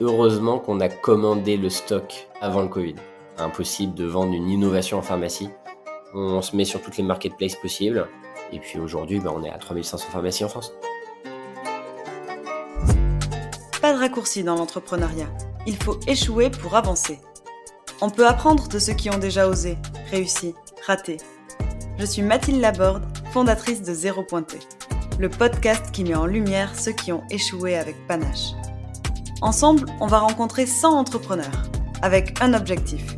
heureusement qu'on a commandé le stock avant le Covid. Impossible de vendre une innovation en pharmacie. On se met sur toutes les marketplaces possibles. Et puis aujourd'hui, bah, on est à 3500 pharmacies en France. Pas de raccourci dans l'entrepreneuriat. Il faut échouer pour avancer. On peut apprendre de ceux qui ont déjà osé, réussi, raté. Je suis Mathilde Laborde, fondatrice de Zéro Pointé, le podcast qui met en lumière ceux qui ont échoué avec panache. Ensemble, on va rencontrer 100 entrepreneurs, avec un objectif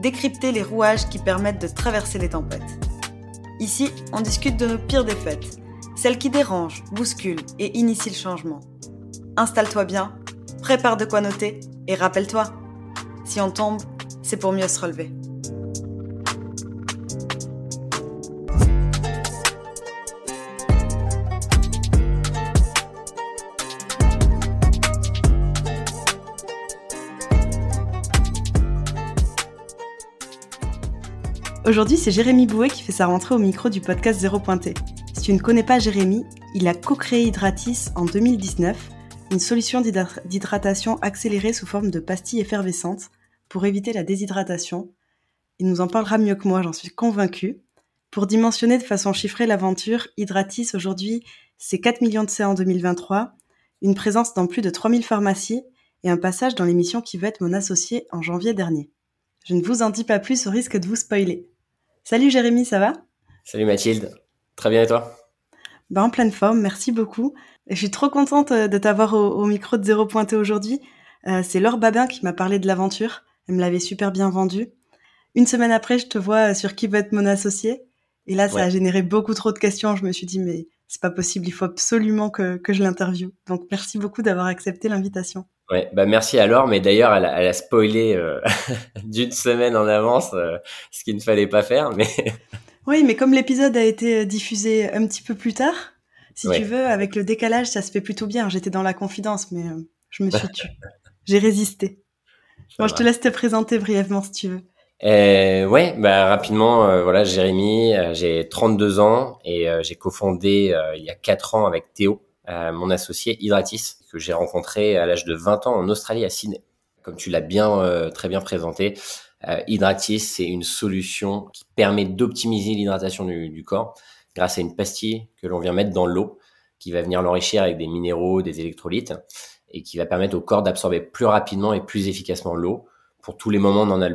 décrypter les rouages qui permettent de traverser les tempêtes. Ici, on discute de nos pires défaites, celles qui dérangent, bousculent et initient le changement. Installe-toi bien, prépare de quoi noter et rappelle-toi, si on tombe, c'est pour mieux se relever. Aujourd'hui, c'est Jérémy Bouet qui fait sa rentrée au micro du podcast Zéro Pointé. Si tu ne connais pas Jérémy, il a co-créé Hydratis en 2019, une solution d'hydratation accélérée sous forme de pastilles effervescentes pour éviter la déshydratation. Il nous en parlera mieux que moi, j'en suis convaincue. Pour dimensionner de façon chiffrée l'aventure, Hydratis aujourd'hui, c'est 4 millions de C en 2023, une présence dans plus de 3000 pharmacies et un passage dans l'émission qui veut être mon associé en janvier dernier. Je ne vous en dis pas plus au risque de vous spoiler. Salut Jérémy, ça va? Salut Mathilde, très bien et toi? Bah, En pleine forme, merci beaucoup. je suis trop contente euh, de t'avoir au, micro de Zéro Pointé aujourd'hui. Euh, c'est Laure Babin qui m'a parlé de l'aventure, elle me l'avait super bien vendue. Une semaine après, je te vois sur qui va être mon associé. Et là, ça a généré beaucoup trop de questions. Je me suis dit, mais c'est pas possible, il faut absolument que, que je l'interviewe. Donc merci beaucoup d'avoir accepté l'invitation. Ouais, bah merci alors, mais d'ailleurs elle, a spoilé euh, d'une semaine en avance euh, ce qu'il ne fallait pas faire, mais. oui, mais comme l'épisode a été diffusé un petit peu plus tard, si tu veux, avec le décalage, ça se fait plutôt bien. J'étais dans la confidence, mais euh, je me suis tue. J'ai résisté. Bon, je te laisse te présenter brièvement si tu veux. Euh, ouais, bah rapidement, voilà, Jérémy, j'ai 32 ans et j'ai cofondé il y a 4 ans avec Théo, mon associé Hydratis que j'ai rencontré à l'âge de 20 ans en Australie à Sydney. Comme tu l'as bien euh, très bien présenté, euh, Hydratis, c'est une solution qui permet d'optimiser l'hydratation du, corps grâce à une pastille que l'on vient mettre dans l'eau, qui va venir l'enrichir avec des minéraux, des électrolytes, et qui va permettre au corps d'absorber plus rapidement et plus efficacement l'eau pour tous les moments on en a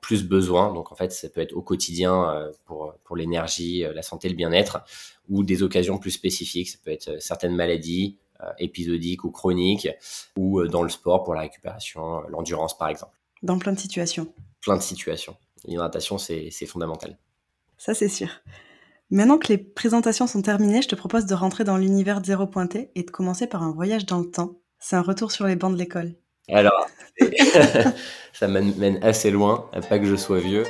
plus besoin. Donc en fait, ça peut être au quotidien euh, pour, pour l'énergie, la santé, le bien-être, ou des occasions plus spécifiques. Ça peut être certaines maladies, euh, épisodique ou chronique, ou euh, dans le sport pour la récupération, euh, l'endurance par exemple. Dans plein de situations. Plein de situations. L'hydratation, c'est fondamental. Ça, c'est sûr. Maintenant que les présentations sont terminées, je te propose de rentrer dans l'univers zéro pointé et de commencer par un voyage dans le temps. C'est un retour sur les bancs de l'école. Alors, ça mène assez loin, pas que je sois vieux.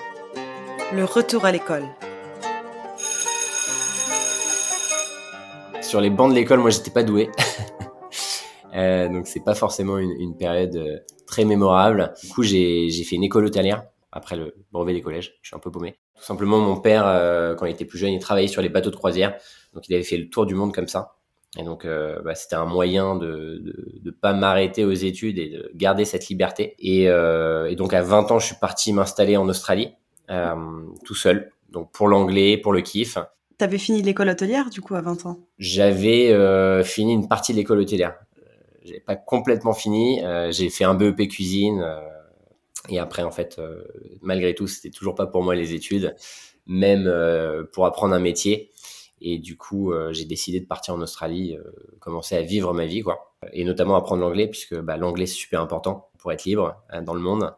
Le retour à l'école. sur les bancs de l'école, moi, j'étais pas doué. euh, donc, c'est pas forcément une, une, période euh, très mémorable. Du coup, j'ai fait une école hôtelière après le brevet des collèges. Je suis un peu paumé. Tout simplement, mon père, euh, quand il était plus jeune, il travaillait sur les bateaux de croisière. Donc, il avait fait le tour du monde comme ça. Et donc, euh, bah, c'était un moyen de ne pas m'arrêter aux études et de garder cette liberté. Et, euh, et, donc, à 20 ans, je suis parti m'installer en Australie, euh, tout seul. Donc, pour l'anglais, pour le kiff. T'avais fini l'école hôtelière du coup à 20 ans? J'avais fini une partie de l'école hôtelière. J'ai pas complètement fini. J'ai fait un BEP cuisine et après en fait, malgré tout, c'était toujours pas pour moi les études, même pour apprendre un métier. Et du coup, j'ai décidé de partir en Australie, commencer à vivre ma vie quoi, et notamment apprendre l'anglais puisque bah, l'anglais c'est super important pour être libre hein, dans le monde.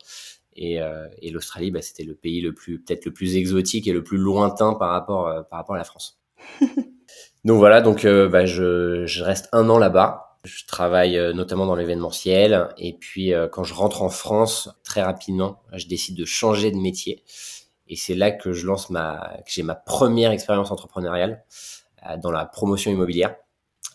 Et, euh, et l'Australie, bah, c'était le pays le plus, peut-être le plus exotique et le plus lointain par rapport, euh, par rapport à la France. donc voilà, donc euh, bah, je, je, reste un an là-bas. Je travaille notamment dans l'événementiel. Et puis quand je rentre en France, très rapidement, je décide de changer de métier. Et c'est là que je lance ma, que j'ai ma première expérience entrepreneuriale dans la promotion immobilière.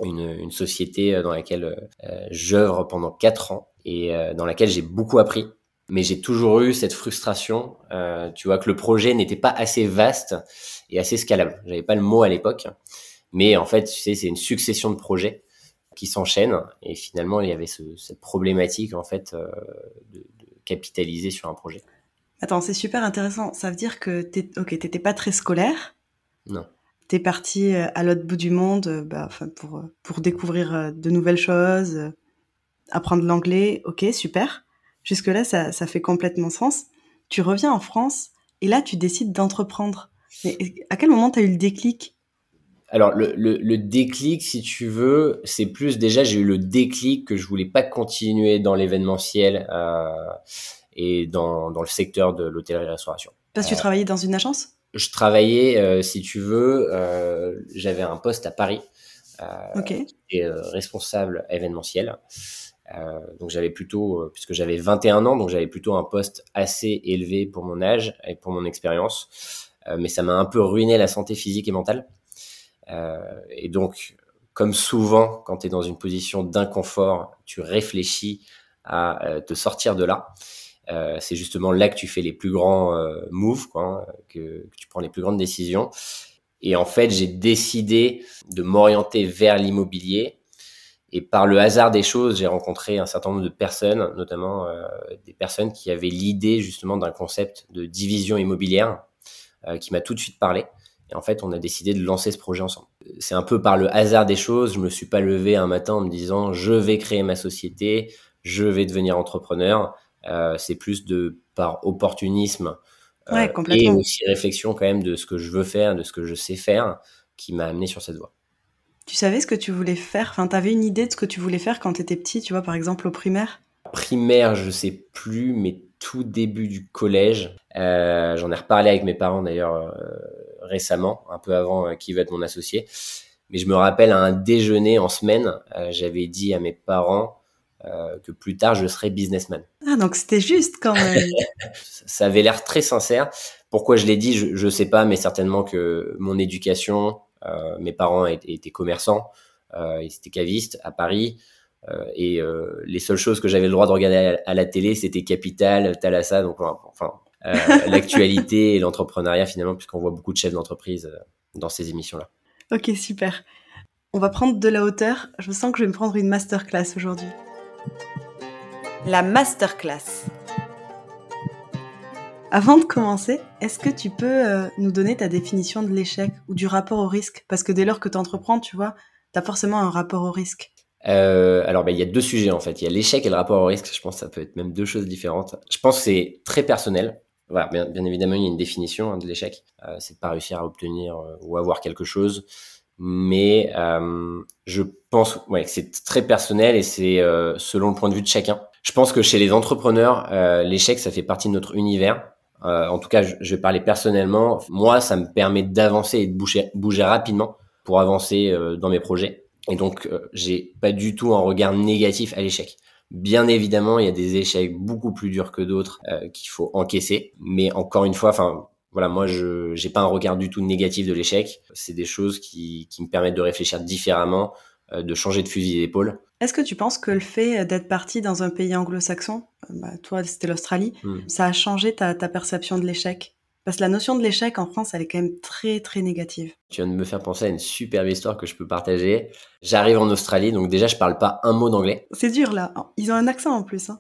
Une, une société dans laquelle euh, j'œuvre pendant quatre ans et dans laquelle j'ai beaucoup appris mais j'ai toujours eu cette frustration, euh, tu vois, que le projet n'était pas assez vaste et assez scalable. J'avais pas le mot à l'époque, mais en fait, tu sais, c'est une succession de projets qui s'enchaînent. Et finalement, il y avait cette problématique en fait de, de, capitaliser sur un projet. Attends, c'est super intéressant. Ça veut dire que tu ok, t'étais pas très scolaire. Non. T'es parti à l'autre bout du monde, bah, pour pour découvrir de nouvelles choses, apprendre l'anglais. Ok, super. Jusque là, ça, ça fait complètement sens. Tu reviens en France et là, tu décides d'entreprendre. Mais à quel moment tu as eu le déclic? Alors le, le, le, déclic, si tu veux, c'est plus déjà j'ai eu le déclic que je voulais pas continuer dans l'événementiel euh, et dans, dans le secteur de l'hôtellerie-restauration. Parce que tu euh, travaillais dans une agence? Je travaillais, euh, si tu veux, euh, j'avais un poste à Paris, okay. et responsable événementiel. Euh, donc j'avais plutôt, euh, puisque j'avais 21 ans, donc j'avais plutôt un poste assez élevé pour mon âge et pour mon expérience. Euh, mais ça m'a un peu ruiné la santé physique et mentale. et donc, comme souvent, quand tu es dans une position d'inconfort, tu réfléchis à te sortir de là. Euh, c'est justement là que tu fais les plus grands euh, moves, hein, que, que, tu prends les plus grandes décisions. Et en fait, j'ai décidé de m'orienter vers l'immobilier et par le hasard des choses, j'ai rencontré un certain nombre de personnes, notamment euh, des personnes qui avaient l'idée justement d'un concept de division immobilière euh, qui m'a tout de suite parlé. Et en fait, on a décidé de lancer ce projet ensemble. C'est un peu par le hasard des choses. Je me suis pas levé un matin en me disant je vais créer ma société, je vais devenir entrepreneur. Euh, c'est plus de par opportunisme ouais, et aussi réflexion quand même de ce que je veux faire, de ce que je sais faire, qui m'a amené sur cette voie. Tu savais ce que tu voulais faire? Enfin, t'avais une idée de ce que tu voulais faire quand t'étais petit, tu vois, par exemple au primaire? Primaire, je sais plus, mais tout début du collège. Euh, J'en ai reparlé avec mes parents d'ailleurs euh, récemment, un peu avant euh, qui va être mon associé. Mais je me rappelle à un déjeuner en semaine, euh, j'avais dit à mes parents euh, que plus tard je serais businessman. Ah donc c'était juste quand même. ça avait l'air très sincère. Pourquoi je l'ai dit, je, je sais pas, mais certainement que mon éducation, euh, mes parents étaient, commerçants, euh, ils étaient cavistes à Paris. Et les seules choses que j'avais le droit de regarder à, la télé, c'était Capital, Thalassa, donc enfin l'actualité et l'entrepreneuriat finalement, puisqu'on voit beaucoup de chefs d'entreprise dans ces émissions-là. Ok, super. On va prendre de la hauteur. Je sens que je vais me prendre une masterclass aujourd'hui. La masterclass. Avant de commencer, est-ce que tu peux euh, nous donner ta définition de l'échec ou du rapport au risque? Parce que dès lors que tu entreprends, tu vois, tu as forcément un rapport au risque. Euh, alors, bah, il y a deux sujets en fait. Il y a l'échec et le rapport au risque. Je pense que ça peut être même deux choses différentes. Je pense que c'est très personnel. Voilà, bien, bien, évidemment, il y a une définition hein, de l'échec. Euh, c'est pas réussir à obtenir euh, ou avoir quelque chose. Mais euh, je pense ouais, que c'est très personnel et c'est selon le point de vue de chacun. Je pense que chez les entrepreneurs, l'échec, ça fait partie de notre univers. Euh, en tout cas, je, je, vais parler personnellement. Moi, ça me permet d'avancer et de bouger, bouger rapidement pour avancer euh, dans mes projets. Et donc, euh, j'ai pas du tout un regard négatif à l'échec. Bien évidemment, il y a des échecs beaucoup plus durs que d'autres euh, qu'il faut encaisser. Mais encore une fois, enfin, voilà, moi, je j'ai pas un regard du tout négatif de l'échec. C'est des choses qui, qui me permettent de réfléchir différemment, euh, de changer de fusil d'épaule. Est-ce que tu penses que le fait d'être parti dans un pays anglo-saxon, euh, bah, toi c'était l'Australie, mmh. ça a changé ta, ta perception de l'échec? Parce que la notion de l'échec en France, elle est quand même très très négative. Tu viens de me faire penser à une superbe histoire que je peux partager. J'arrive en Australie, donc déjà je parle pas un mot d'anglais. C'est dur là, ils ont un accent en plus. Hein.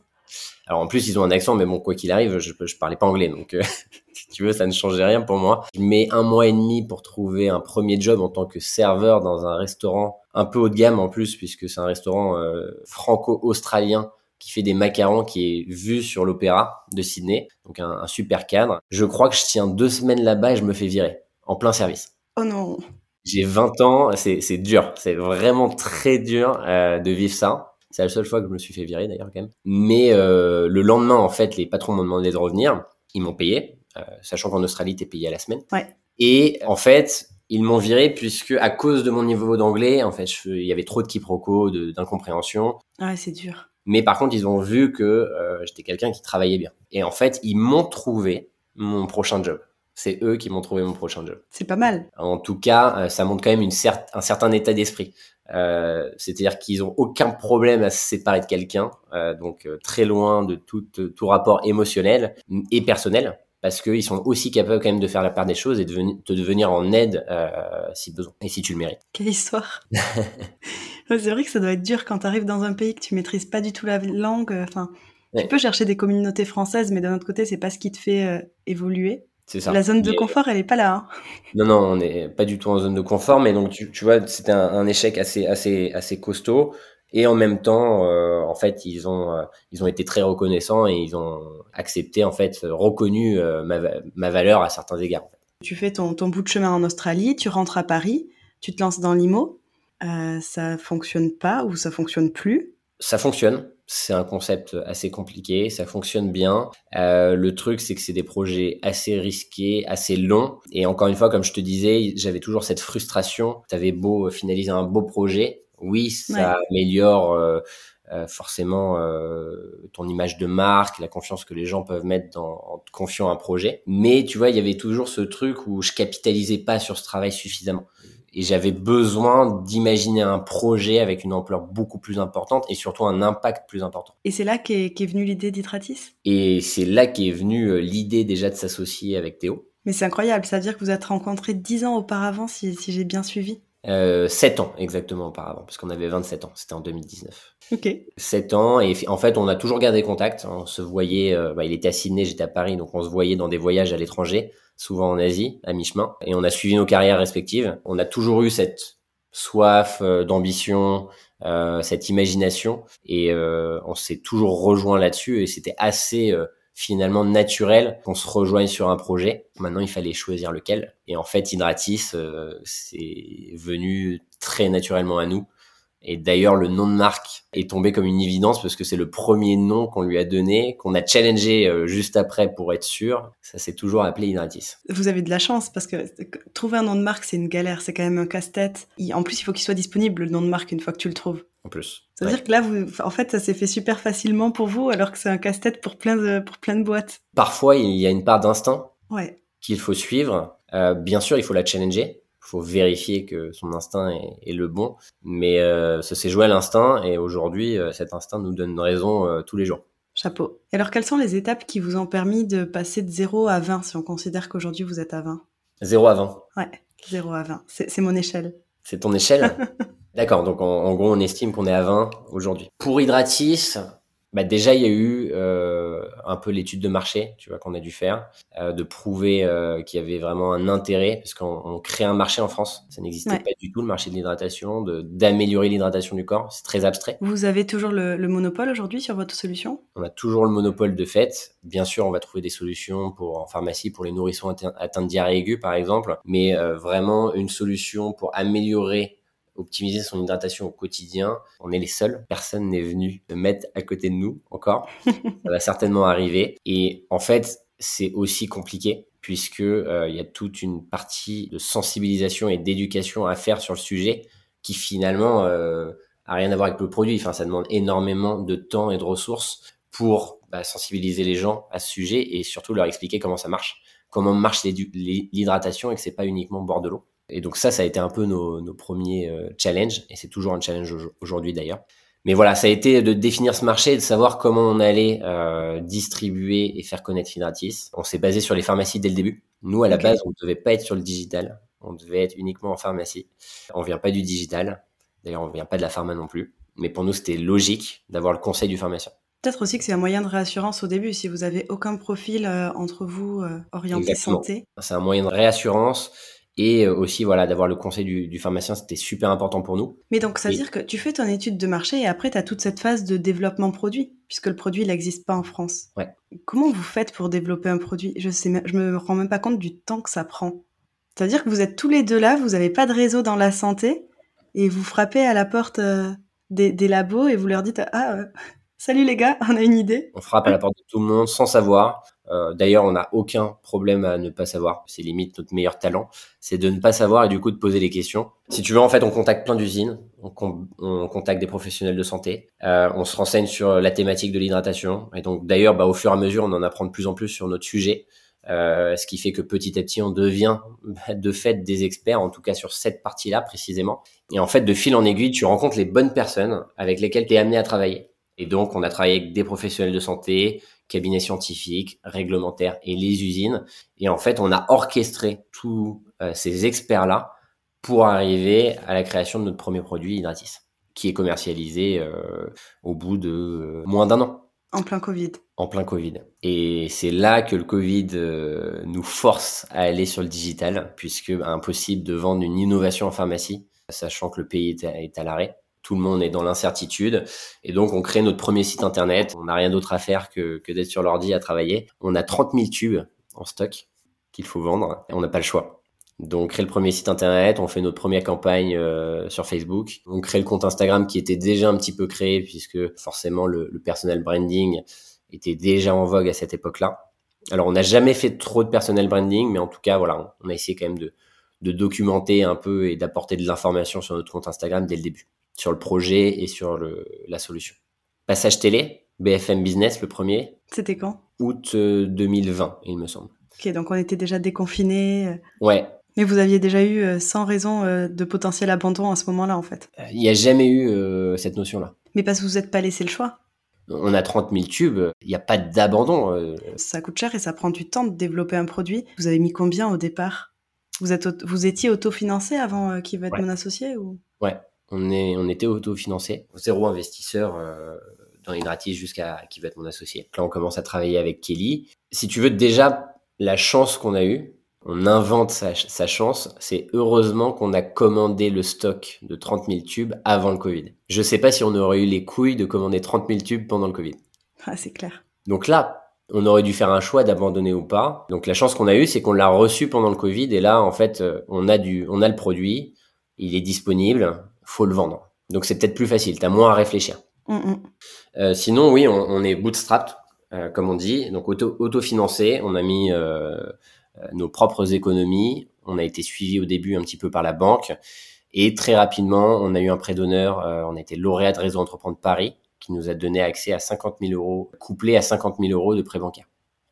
Alors en plus ils ont un accent, mais bon quoi qu'il arrive, je, je parlais pas anglais, donc euh, si tu veux ça ne changeait rien pour moi. Je mets un mois et demi pour trouver un premier job en tant que serveur dans un restaurant un peu haut de gamme en plus, puisque c'est un restaurant euh, franco-australien qui fait des macarons, qui est vu sur l'opéra de Sydney, donc un, un, super cadre. Je crois que je tiens deux semaines là-bas et je me fais virer en plein service. Oh non. J'ai 20 ans, c'est dur, c'est vraiment très dur euh, de vivre ça. C'est la seule fois que je me suis fait virer d'ailleurs quand même. Mais euh, le lendemain, en fait, les patrons m'ont demandé de revenir. Ils m'ont payé, euh, sachant qu'en Australie, t'es payé à la semaine. Ouais. Et en fait, ils m'ont viré puisque à cause de mon niveau d'anglais, en fait, il y avait trop de quiproquos, d'incompréhension. Ouais, c'est dur. Mais par contre, ils ont vu que euh, j'étais quelqu'un qui travaillait bien. Et en fait, ils m'ont trouvé mon prochain job. C'est eux qui m'ont trouvé mon prochain job. C'est pas mal. En tout cas, ça montre quand même une cer un certain état d'esprit. Euh, C'est-à-dire qu'ils ont aucun problème à se séparer de quelqu'un, euh, donc euh, très loin de tout, tout rapport émotionnel et personnel. parce qu'ils sont aussi capables quand même de faire la part des choses et de, de devenir en aide euh, si besoin et si tu le mérites. Quelle histoire C'est vrai que ça doit être dur quand tu arrives dans un pays que tu maîtrises pas du tout la langue. Enfin, tu peux chercher des communautés françaises, mais d'un autre côté, c'est pas ce qui te fait euh, évoluer. Ça. La zone de confort, elle est pas là. Hein. Non, non, on n'est pas du tout en zone de confort, mais donc tu, tu vois, c'était un, un, échec assez, assez, assez costaud. Et en même temps, euh, en fait, ils ont, euh, ils ont été très reconnaissants et ils ont accepté, en fait, reconnu euh, ma, ma, valeur à certains égards. Tu fais ton, ton, bout de chemin en Australie, tu rentres à Paris, tu te lances dans l'IMO. Euh, ça fonctionne pas ou ça fonctionne plus? Ça fonctionne. C'est un concept assez compliqué, ça fonctionne bien. Euh, le truc, c'est que c'est des projets assez risqués, assez longs. Et encore une fois, comme je te disais, j'avais toujours cette frustration. Tu avais beau finaliser un beau projet, oui, ça améliore euh, euh, forcément euh, ton image de marque, la confiance que les gens peuvent mettre dans, en te confiant un projet. Mais tu vois, il y avait toujours ce truc où je capitalisais pas sur ce travail suffisamment. Et j'avais besoin d'imaginer un projet avec une ampleur beaucoup plus importante et surtout un impact plus important. Et c'est là qu'est est venue l'idée d'Hydratis Et c'est là qu'est venue l'idée déjà de s'associer avec Théo. Mais c'est incroyable, ça veut dire que vous êtes rencontrés dix ans auparavant, si, si j'ai bien suivi. Euh, 7 ans exactement auparavant, parce qu'on avait 27 ans, c'était en 2019. Ok. 7 ans, et en fait, on a toujours gardé contact. On se voyait, euh, bah, il était à Sydney, j'étais à Paris, donc on se voyait dans des voyages à l'étranger, souvent en Asie, à mi-chemin, et on a suivi nos carrières respectives. On a toujours eu cette soif euh, d'ambition, euh, cette imagination, et on s'est toujours rejoint là-dessus, et c'était assez finalement naturel qu'on se rejoigne sur un projet. Maintenant, il fallait choisir lequel. Et en fait, Hydratis, euh, c'est venu très naturellement à nous. Et d'ailleurs, le nom de marque est tombé comme une évidence parce que c'est le premier nom qu'on lui a donné, qu'on a challengé euh, juste après pour être sûr. Ça s'est toujours appelé Hydratis. Vous avez de la chance parce que trouver un nom de marque, c'est une galère. C'est quand même un casse-tête. En plus, il faut qu'il soit disponible, le nom de marque, une fois que tu le trouves en plus. C'est-à-dire que là, vous, en fait, ça s'est fait super facilement pour vous, alors que c'est un casse-tête pour plein de, pour plein de boîtes. Parfois, il y a une part d'instinct ouais. qu'il faut suivre. Euh, bien sûr, il faut la challenger. Il faut vérifier que son instinct est, est le bon. Mais euh, ça s'est joué à l'instinct, et aujourd'hui, euh, cet instinct nous donne raison euh, tous les jours. Chapeau. Et alors, quelles sont les étapes qui vous ont permis de passer de 0 à 20, si on considère qu'aujourd'hui vous êtes à 20 0 à 20. Ouais, 0 à 20. C'est mon échelle. C'est ton échelle? D'accord, donc en, gros, on estime qu'on est à 20 aujourd'hui. Pour Hydratis, bah déjà il y a eu euh, un peu l'étude de marché, tu vois, qu'on a dû faire, euh, de prouver euh, qu'il y avait vraiment un intérêt, parce qu'on crée un marché en France, ça n'existait pas du tout le marché de l'hydratation, d'améliorer l'hydratation du corps, c'est très abstrait. Vous avez toujours le, le monopole aujourd'hui sur votre solution? On a toujours le monopole de fait. Bien sûr, on va trouver des solutions pour en pharmacie pour les nourrissons atteints de diarrhée aiguë par exemple, mais euh, vraiment une solution pour améliorer optimiser son hydratation au quotidien. On est les seuls. Personne n'est venu le mettre à côté de nous encore. Ça va certainement arriver. Et en fait, c'est aussi compliqué puisque euh, il y a toute une partie de sensibilisation et d'éducation à faire sur le sujet qui finalement euh, a rien à voir avec le produit. Enfin, ça demande énormément de temps et de ressources pour bah, sensibiliser les gens à ce sujet et surtout leur expliquer comment ça marche, comment marche l'hydratation et que c'est pas uniquement boire de l'eau. Et donc ça, ça a été un peu nos, nos premiers euh, challenges, et c'est toujours un challenge aujourd'hui d'ailleurs. Mais voilà, ça a été de définir ce marché et de savoir comment on allait euh, distribuer et faire connaître Hydratis. On s'est basé sur les pharmacies dès le début. Nous, à la base, on ne devait pas être sur le digital. On devait être uniquement en pharmacie. On vient pas du digital. D'ailleurs, on vient pas de la pharma non plus. Mais pour nous, c'était logique d'avoir le conseil du pharmacien. Peut-être aussi que c'est un moyen de réassurance au début, si vous avez aucun profil euh, entre vous euh, orienté santé. C'est un moyen de réassurance et euh, aussi voilà d'avoir le conseil du, du pharmacien c'était super important pour nous. Mais donc ça veut dire que tu fais ton étude de marché et après tu as toute cette phase de développement produit puisque le produit il n'existe pas en France. Ouais. Comment vous faites pour développer un produit? Je sais je me rends même pas compte du temps que ça prend. C'est à dire que vous êtes tous les deux là vous n'avez pas de réseau dans la santé et vous frappez à la porte euh, des, des, labos et vous leur dites ah euh, Salut les gars, on a une idée. On frappe à la porte de tout le monde sans savoir. Euh, D'ailleurs, on n'a aucun problème à ne pas savoir. C'est limite notre meilleur talent, c'est de ne pas savoir et du coup de poser les questions. Si tu veux, en fait, on contacte plein d'usines, on, on, contacte des professionnels de santé, euh, on se renseigne sur la thématique de l'hydratation. Et donc, d'ailleurs, bah, au fur et à mesure, on en apprend de plus en plus sur notre sujet. Euh, ce qui fait que petit à petit, on devient de fait des experts, en tout cas sur cette partie-là précisément. Et en fait, de fil en aiguille, tu rencontres les bonnes personnes avec lesquelles tu es amené à travailler Et donc, on a travaillé avec des professionnels de santé, cabinets scientifiques, réglementaires et les usines. Et en fait, on a orchestré tous euh, ces experts-là pour arriver à la création de notre premier produit Hydratis, qui est commercialisé euh, au bout de euh, moins d'un an. En plein Covid. En plein Covid. Et c'est là que le Covid nous force à aller sur le digital, puisque bah, impossible de vendre une innovation en pharmacie, sachant que le pays est à l'arrêt tout le monde est dans l'incertitude. Et donc, on crée notre premier site internet. On n'a rien d'autre à faire que, d'être sur l'ordi à travailler. On a 30 000 tubes en stock qu'il faut vendre et on n'a pas le choix. Donc, on crée le premier site internet, on fait notre première campagne euh, sur Facebook, on crée le compte Instagram qui était déjà un petit peu créé puisque forcément le, personal branding était déjà en vogue à cette époque-là. Alors, on n'a jamais fait trop de personal branding, mais en tout cas, voilà, on a essayé quand même de documenter un peu et d'apporter de l'information sur notre compte Instagram dès le début sur le projet et sur le, la solution. Passage télé, BFM Business, le premier. C'était quand? Août 2020, euh, il me semble. Ok, donc on était déjà déconfinés. Euh. Ouais. Mais vous aviez déjà eu euh, sans raison de potentiel abandon à ce moment-là, en fait. Il n'y a jamais eu cette notion-là. Mais parce que vous n'êtes pas laissé le choix. On a 30 000 tubes, il n'y a pas d'abandon. Ça coûte cher et ça prend du temps de développer un produit. Vous avez mis combien au départ? Vous, êtes, vous étiez autofinancé avant qui va être mon associé ou? Ouais, on, est, on était autofinancé, zéro investisseur euh, dans Hydratis jusqu'à qui va être mon associé. Là, on commence à travailler avec Kelly. Si tu veux, déjà, la chance qu'on a eue, on invente sa, sa chance, c'est heureusement qu'on a commandé le stock de 30 000 tubes avant le Covid. Je sais pas si on aurait eu les couilles de commander 30 000 tubes pendant le Covid. Ah, c'est clair. Donc là, on aurait dû faire un choix d'abandonner ou pas. Donc la chance qu'on a eue, c'est qu'on l'a reçu pendant le Covid et là, en fait, euh, on a du, on a le produit, il est disponible, faut le vendre. Donc c'est peut-être plus facile, tu as moins à réfléchir. Mm, mm. Euh, sinon, oui, on, est bootstrapped, euh, comme on dit, donc auto, autofinancé. On a mis euh, nos propres économies. On a été suivi au début un petit peu par la banque. Et très rapidement, on a eu un prêt d'honneur. on a été lauréat de Réseau Entreprendre Paris, qui nous a donné accès à 50 000 euros, couplé à 50 000 euros de prêt bancaire.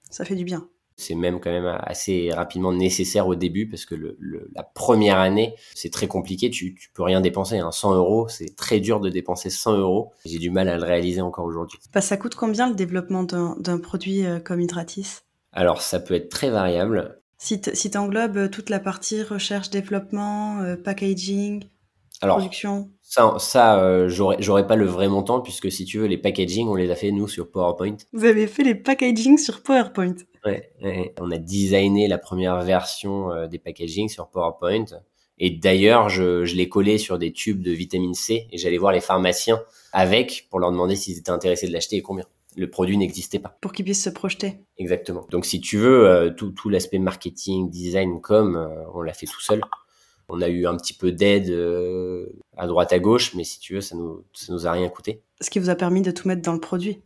Ça fait du bien c'est même quand même assez rapidement nécessaire au début parce que le, la première année, c'est très compliqué. Tu, tu peux rien dépenser. Hein. 100 euros, c'est très dur de dépenser 100 euros. J'ai du mal à le réaliser encore aujourd'hui. Bah, ça coûte combien le développement d'un produit euh, comme Hydratis? Alors, ça peut être très variable. Si tu englobes euh, toute la partie recherche, développement, euh, packaging, production ça, ça euh, j'aurais pas le vrai montant puisque si tu veux, les packaging, on les a fait nous sur PowerPoint. Vous avez fait les packaging sur PowerPoint ouais, on a designé la première version euh, des packaging sur PowerPoint. Et d'ailleurs, je, je l'ai collé sur des tubes de vitamine C et j'allais voir les pharmaciens avec pour leur demander s'ils étaient intéressés de l'acheter et combien. Le produit n'existait pas. Pour qu'ils puissent se projeter. Exactement. Donc si tu veux, euh, tout, tout l'aspect marketing, design, com, on l'a fait tout seul. On a eu un petit peu d'aide euh, à droite à gauche, mais si tu veux, ça nous, ça nous a rien coûté. Ce qui vous a permis de tout mettre dans le produit.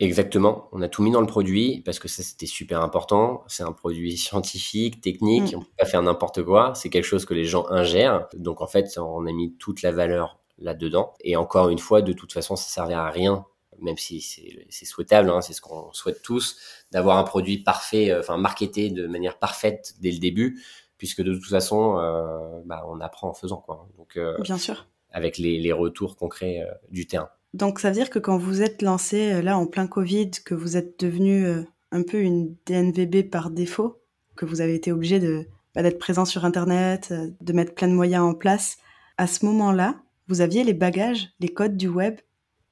Exactement. On a tout mis dans le produit parce que ça, c'était super important. C'est un produit scientifique, technique. Mm. On peut pas faire n'importe quoi. C'est quelque chose que les gens ingèrent. Donc, en fait, on a mis toute la valeur là-dedans. Et encore une fois, de toute façon, ça servait à rien même si c'est souhaitable, hein, c'est ce qu'on souhaite tous, d'avoir un produit parfait, euh, enfin marketé de manière parfaite dès le début puisque de toute façon, euh, bah, on apprend en faisant. Quoi. Donc, euh, Bien sûr. Avec les, retours concrets euh, du terrain. Donc ça veut dire que quand vous êtes lancé là en plein Covid, que vous êtes devenu un peu une DNVB par défaut, que vous avez été obligé de bah, d'être présent sur Internet, de mettre plein de moyens en place, à ce moment-là, vous aviez les bagages, les codes du web?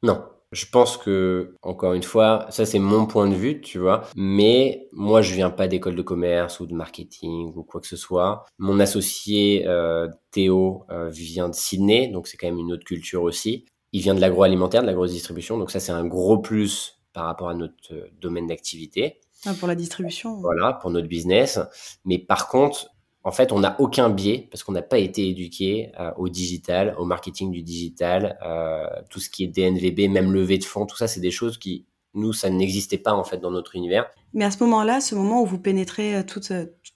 Non, je pense que, encore une fois, ça c'est mon point de vue, tu vois. Mais moi, je viens pas d'école de commerce ou de marketing ou quoi que ce soit. Mon associé euh, Théo euh, vient de Sydney, donc c'est quand même une autre culture aussi. Il vient de l'agroalimentaire, de la grosse distribution, donc ça c'est un gros plus par rapport à notre euh, domaine d'activité. Ah, pour la distribution. Voilà, pour notre business. Mais par contre, en fait, on n'a aucun biais parce qu'on n'a pas été éduqué euh, au digital, au marketing du digital, euh, tout ce qui est DNVB, même levée de fonds, tout ça, c'est des choses qui, nous, ça n'existait pas en fait dans notre univers. Mais à ce moment-là, ce moment où vous pénétrez euh, tout,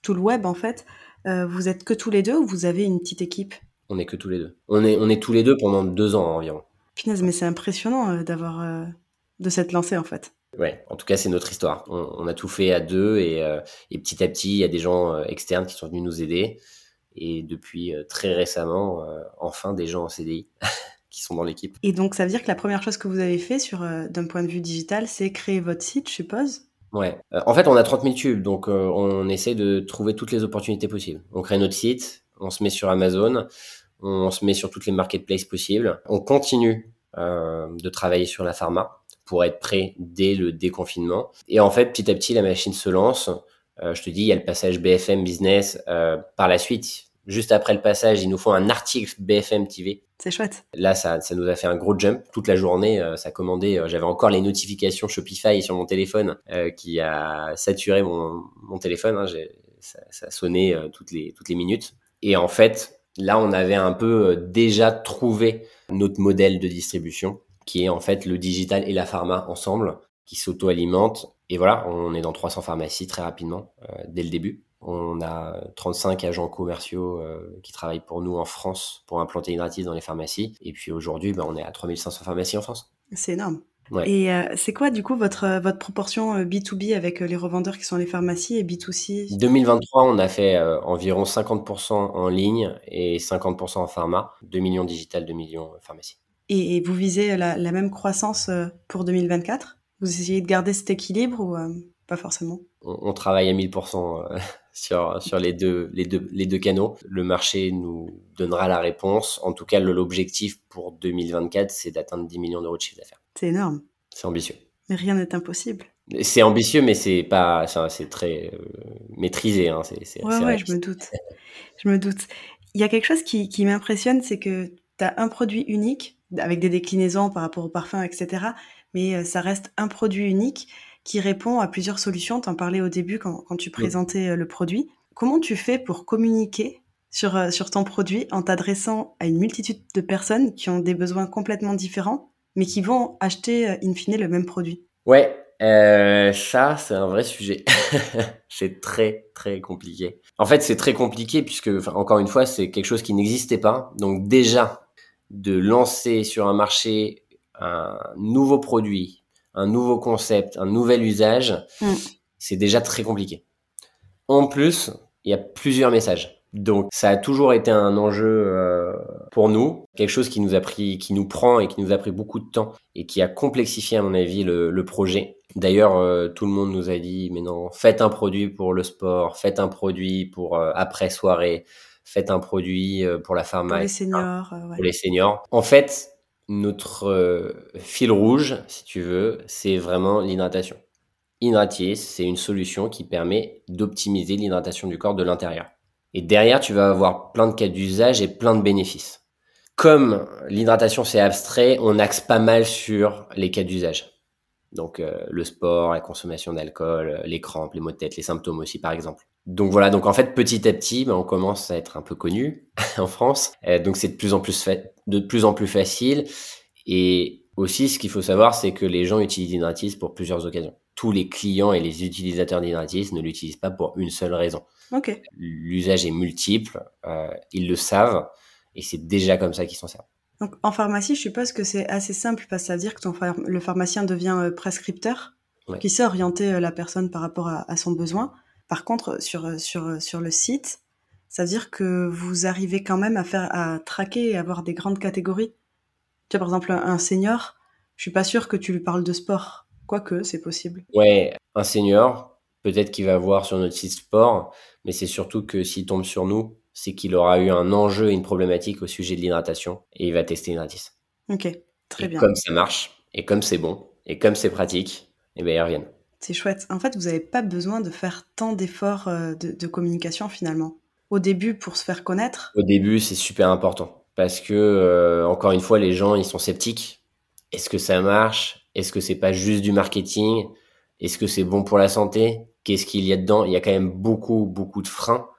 tout le web, en fait, vous êtes que tous les deux ou vous avez une petite équipe? On est que tous les deux. On est, on est tous les deux pendant deux ans environ. Punaise, mais c'est impressionnant d'avoir de s'être lancé en fait. Ouais, en tout cas, c'est notre histoire. On, a tout fait à deux et, euh, et, petit à petit, il y a des gens euh, externes qui sont venus nous aider. Et depuis euh, très récemment, enfin, des gens en CDI qui sont dans l'équipe. Et donc, ça veut dire que la première chose que vous avez fait sur d'un point de vue digital, c'est créer votre site, je suppose? Ouais. en fait, on a 30 000 tubes, donc on essaie de trouver toutes les opportunités possibles. On crée notre site, on se met sur Amazon, on se met sur toutes les marketplaces possibles. On continue de travailler sur la pharma pour être prêt dès le déconfinement. Et en fait, petit à petit, la machine se lance. Euh, je te dis, il y a le passage BFM Business. Euh, par la suite, juste après le passage, ils nous font un article BFM TV. C'est chouette. Là, ça, ça nous a fait un gros jump. Toute la journée, euh, ça commandait. J'avais encore les notifications Shopify sur mon téléphone qui a saturé mon, mon téléphone. Hein. Ça, ça, sonnait toutes, les, toutes les minutes. Et en fait, là, on avait un peu déjà trouvé notre modèle de distribution qui est en fait le digital et la pharma ensemble, qui s'auto-alimentent. Et voilà, on est dans 300 pharmacies très rapidement, euh, dès le début. On a 35 agents commerciaux euh, qui travaillent pour nous en France pour implanter Hydratis dans les pharmacies. Et puis aujourd'hui, ben, on est à 3500 pharmacies en France. C'est énorme. Et euh, c'est quoi du coup votre, votre proportion B2B avec les revendeurs qui sont les pharmacies et B2C 2023, on a fait environ 50% en ligne et 50% en pharma, 2 millions digital, 2 millions pharmacie. Et, vous visez la, même croissance euh, pour 2024 Vous essayez de garder cet équilibre ou euh, pas forcément? On, travaille à 1000% euh, sur, sur les, deux, les, deux, les deux canaux. Le marché nous donnera la réponse. En tout cas, l'objectif pour 2024, c'est d'atteindre 10 millions d'euros de chiffre d'affaires. C'est énorme. C'est ambitieux. Mais rien n'est impossible. C'est ambitieux, mais c'est pas, c'est très maîtrisé. Hein. C'est, ouais, ouais, je me doute. je me doute. Il y a quelque chose qui, qui m'impressionne, c'est que tu as un produit unique avec des déclinaisons par rapport au parfum, etc. Mais euh, ça reste un produit unique qui répond à plusieurs solutions. Tu en parlais au début quand, tu présentais euh, le produit. Comment tu fais pour communiquer sur, euh, sur ton produit en t'adressant à une multitude de personnes qui ont des besoins complètement différents, mais qui vont acheter in fine le même produit? Ouais, ça, c'est un vrai sujet. c'est très, très compliqué. En fait, c'est très compliqué puisque, encore une fois, c'est quelque chose qui n'existait pas. Donc déjà, de lancer sur un marché un nouveau produit, un nouveau concept, un nouvel usage, mm. c'est déjà très compliqué. En plus, il y a plusieurs messages. Donc ça a toujours été un enjeu euh, pour nous, quelque chose qui nous a pris, qui nous prend et qui nous a pris beaucoup de temps et qui a complexifié à mon avis le, projet. D'ailleurs, euh, tout le monde nous a dit mais non, faites un produit pour le sport, faites un produit pour euh, après soirée, faites un produit euh, pour la pharma. Pour les seniors. Euh, pour les seniors. En fait, notre euh, fil rouge, si tu veux, c'est vraiment l'hydratation. Hydratis, c'est une solution qui permet d'optimiser l'hydratation du corps de l'intérieur. Et derrière, tu vas avoir plein de cas d'usage et plein de bénéfices. Comme l'hydratation c'est abstrait, on axe pas mal sur les cas d'usage. Donc le sport, la consommation d'alcool, les crampes, les maux de tête, les symptômes aussi par exemple donc voilà, donc en fait petit à petit, ben, on commence à être un peu connu en France. Euh, donc c'est de plus en plus de plus en plus facile. Et aussi, ce qu'il faut savoir, c'est que les gens utilisent Hydratis pour plusieurs occasions. Tous les clients et les utilisateurs d'Hydratis ne l'utilisent pas pour une seule raison. Okay. L'usage est multiple, euh, ils le savent, et c'est déjà comme ça qu'ils s'en servent. Donc en pharmacie, je suppose que c'est assez simple parce que ça veut dire que ton le pharmacien devient euh, prescripteur, qui sait orienter la personne par rapport à son besoin. Par contre, sur, sur, sur le site, ça veut dire que vous arrivez quand même à faire à traquer et avoir des grandes catégories. Tu vois, par exemple, un senior, je suis pas sûr que tu lui parles de sport. Quoique, c'est possible. Ouais, un senior, peut-être qu'il va voir sur notre site sport, mais c'est surtout que s'il tombe sur nous, c'est qu'il aura eu un enjeu et une problématique au sujet de l'hydratation et il va tester Hydratis. Ok, très bien. Comme ça marche, et comme c'est bon, et comme c'est pratique, et eh bien ils reviennent. C'est chouette. En fait, vous n'avez pas besoin de faire tant d'efforts euh, de, communication finalement. Au début, pour se faire connaître. Au début, c'est super important parce que euh, encore une fois, les gens ils sont sceptiques. Est-ce que ça marche? Est-ce que c'est pas juste du marketing? Est-ce que c'est bon pour la santé? Qu'est-ce qu'il y a dedans? Il y a quand même beaucoup beaucoup de freins,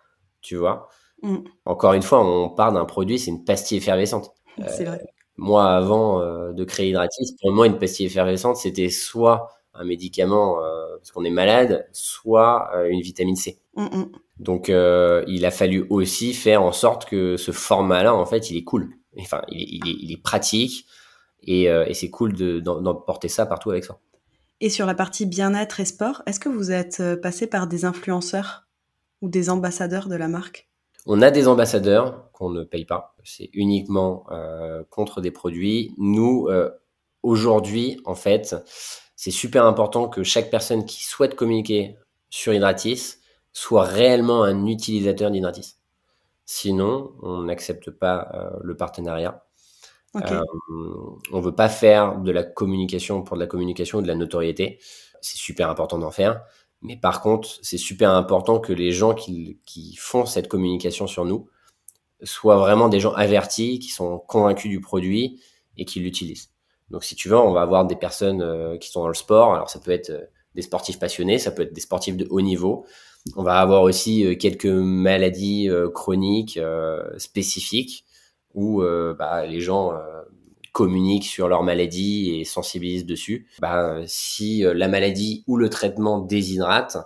tu vois? Mm. Encore une fois, on part d'un produit, c'est une pastille effervescente. c'est vrai. Euh, moi, avant de créer Hydratis, pour moi, une pastille effervescente, c'était soit un médicament euh, parce qu'on est malade, soit euh, une vitamine C. Mm, mm. Donc euh, il a fallu aussi faire en sorte que ce format-là, en fait, il est cool. Enfin, il est, pratique et, c'est cool d'emporter ça partout avec ça. Et sur la partie bien-être et sport, est-ce que vous êtes passé par des influenceurs ou des ambassadeurs de la marque? On a des ambassadeurs qu'on ne paye pas. C'est uniquement euh, contre des produits. Nous, euh, aujourd'hui, en fait, c'est super important que chaque personne qui souhaite communiquer sur Hydratis soit réellement un utilisateur d'Hydratis. Sinon, on n'accepte pas euh, le partenariat. Euh, on veut pas faire de la communication pour de la communication ou de la notoriété. C'est super important d'en faire. Mais par contre, c'est super important que les gens qui, qui, font cette communication sur nous soient vraiment des gens avertis, qui sont convaincus du produit et qui l'utilisent. Donc, si tu veux, on va avoir des personnes euh, qui sont dans le sport. Alors, ça peut être euh, des sportifs passionnés, ça peut être des sportifs de haut niveau. On va avoir aussi euh, quelques maladies chroniques spécifiques où bah, les gens communiquent sur leur maladie et sensibilisent dessus. Bah, si la maladie ou le traitement déshydrate,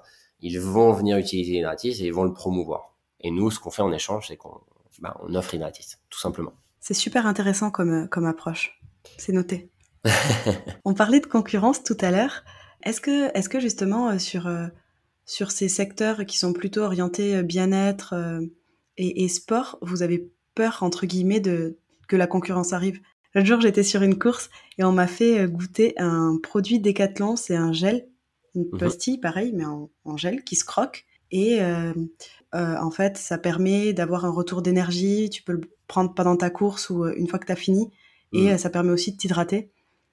ils vont venir utiliser Hydratis et ils vont le promouvoir. Et nous, ce qu'on fait en échange, c'est qu'on bah, offre Hydratis, tout simplement. C'est super intéressant comme approche. C'est noté. On parlait de concurrence tout à l'heure. Est-ce que, est que justement euh, sur, euh, sur ces secteurs qui sont plutôt orientés euh, bien-être et, sport, vous avez peur entre guillemets de que la concurrence arrive? L'autre jour, j'étais sur une course et on m'a fait goûter un produit Décathlon, c'est un gel, une mhm. pastille pareil, mais en, gel qui se croque. Et en fait, ça permet d'avoir un retour d'énergie. Tu peux le prendre pendant ta course ou une fois que tu as fini et mm. euh, ça permet aussi de t'hydrater.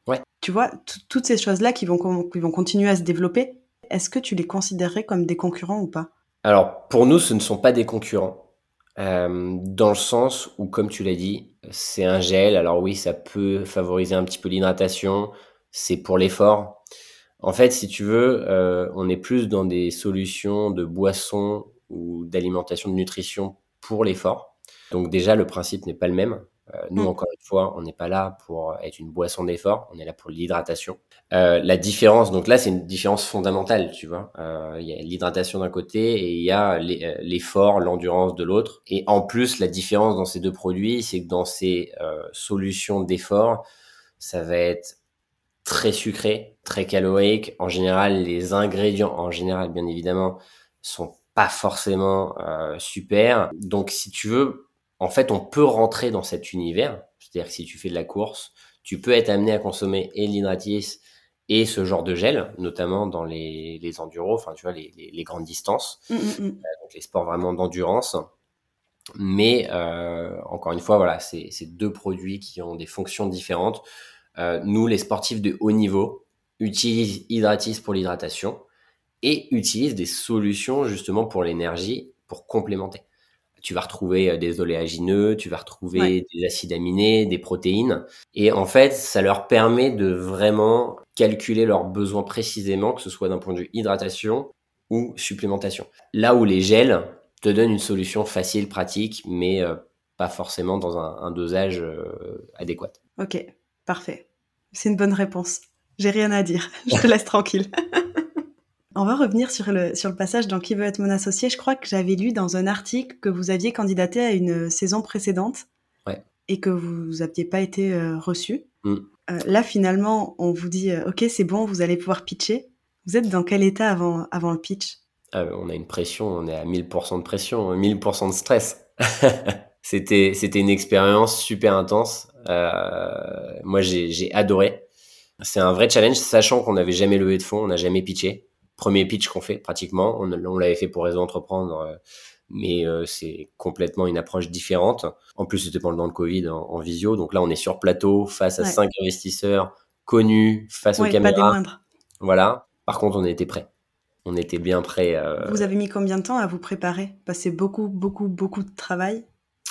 Ouais. Tu vois, toutes ces choses-là qui vont, qui vont continuer à se développer, est-ce que tu les considérerais comme des concurrents ou pas? Alors, pour nous, ce ne sont pas des concurrents. Euh, dans le sens où, comme tu l'as dit, c'est un gel. Alors oui, ça peut favoriser un petit peu l'hydratation. C'est pour l'effort. En fait, si tu veux, euh, on est plus dans des solutions de boissons ou d'alimentation de nutrition pour l'effort. Donc déjà, le principe n'est pas le même. Euh, nous, mm. encore une fois, on n'est pas là pour être une boisson d'effort, on est là pour l'hydratation. Euh, la différence, donc là, c'est une différence fondamentale, tu vois. Euh, il y a l'hydratation d'un côté et il y a l'effort, l'endurance de l'autre. Et en plus, la différence dans ces deux produits, c'est que dans ces solutions d'effort, ça va être très sucré, très calorique. En général, les ingrédients, en général, bien évidemment, sont pas forcément super. Donc, si tu veux, en fait, on peut rentrer dans cet univers. C'est-à-dire que si tu fais de la course, tu peux être amené à consommer et l'hydratis et ce genre de gel, notamment dans les, les enduros, enfin, tu vois, les, les, grandes distances, mmh, mmh, mmh. Euh, donc les sports vraiment d'endurance. Mais euh, encore une fois, voilà, c'est deux produits qui ont des fonctions différentes. Euh, nous, les sportifs de haut niveau, utilisent Hydratis pour l'hydratation et utilisent des solutions justement pour l'énergie pour complémenter tu vas retrouver euh, des oléagineux, tu vas retrouver des acides aminés, des protéines. Et en fait, ça leur permet de vraiment calculer leurs besoins précisément, que ce soit d'un point de vue hydratation ou supplémentation. Là où les gels te donnent une solution facile, pratique, mais euh, pas forcément dans un, dosage euh, adéquat. Ok, parfait. C'est une bonne réponse. J'ai rien à dire. Je te laisse tranquille. On va revenir sur le, sur le passage dans Qui veut être mon associé. Je crois que j'avais lu dans un article que vous aviez candidaté à une saison précédente et que vous n'aviez pas été euh, reçu. Mm. Euh, là, finalement, on vous dit euh, Ok, c'est bon, vous allez pouvoir pitcher. Vous êtes dans quel état avant, avant le pitch? Ah, On a une pression, on est à 1000% de pression, 1000% de stress. c'était, c'était une expérience super intense. moi, j'ai, j'ai adoré. C'est un vrai challenge, sachant qu'on n'avait jamais levé de fonds, on n'a jamais pitché premier pitch qu'on fait pratiquement. On, on l'avait fait pour Réseau Entreprendre, euh, mais euh, c'est complètement une approche différente. En plus, c'était pendant le Covid en, visio. Donc là, on est sur plateau face à cinq investisseurs connus, face aux caméras. Pas des moindres. Voilà. Par contre, on était prêts. On était bien prêts. Euh, vous avez mis combien de temps à vous préparer? Passer beaucoup, beaucoup, beaucoup de travail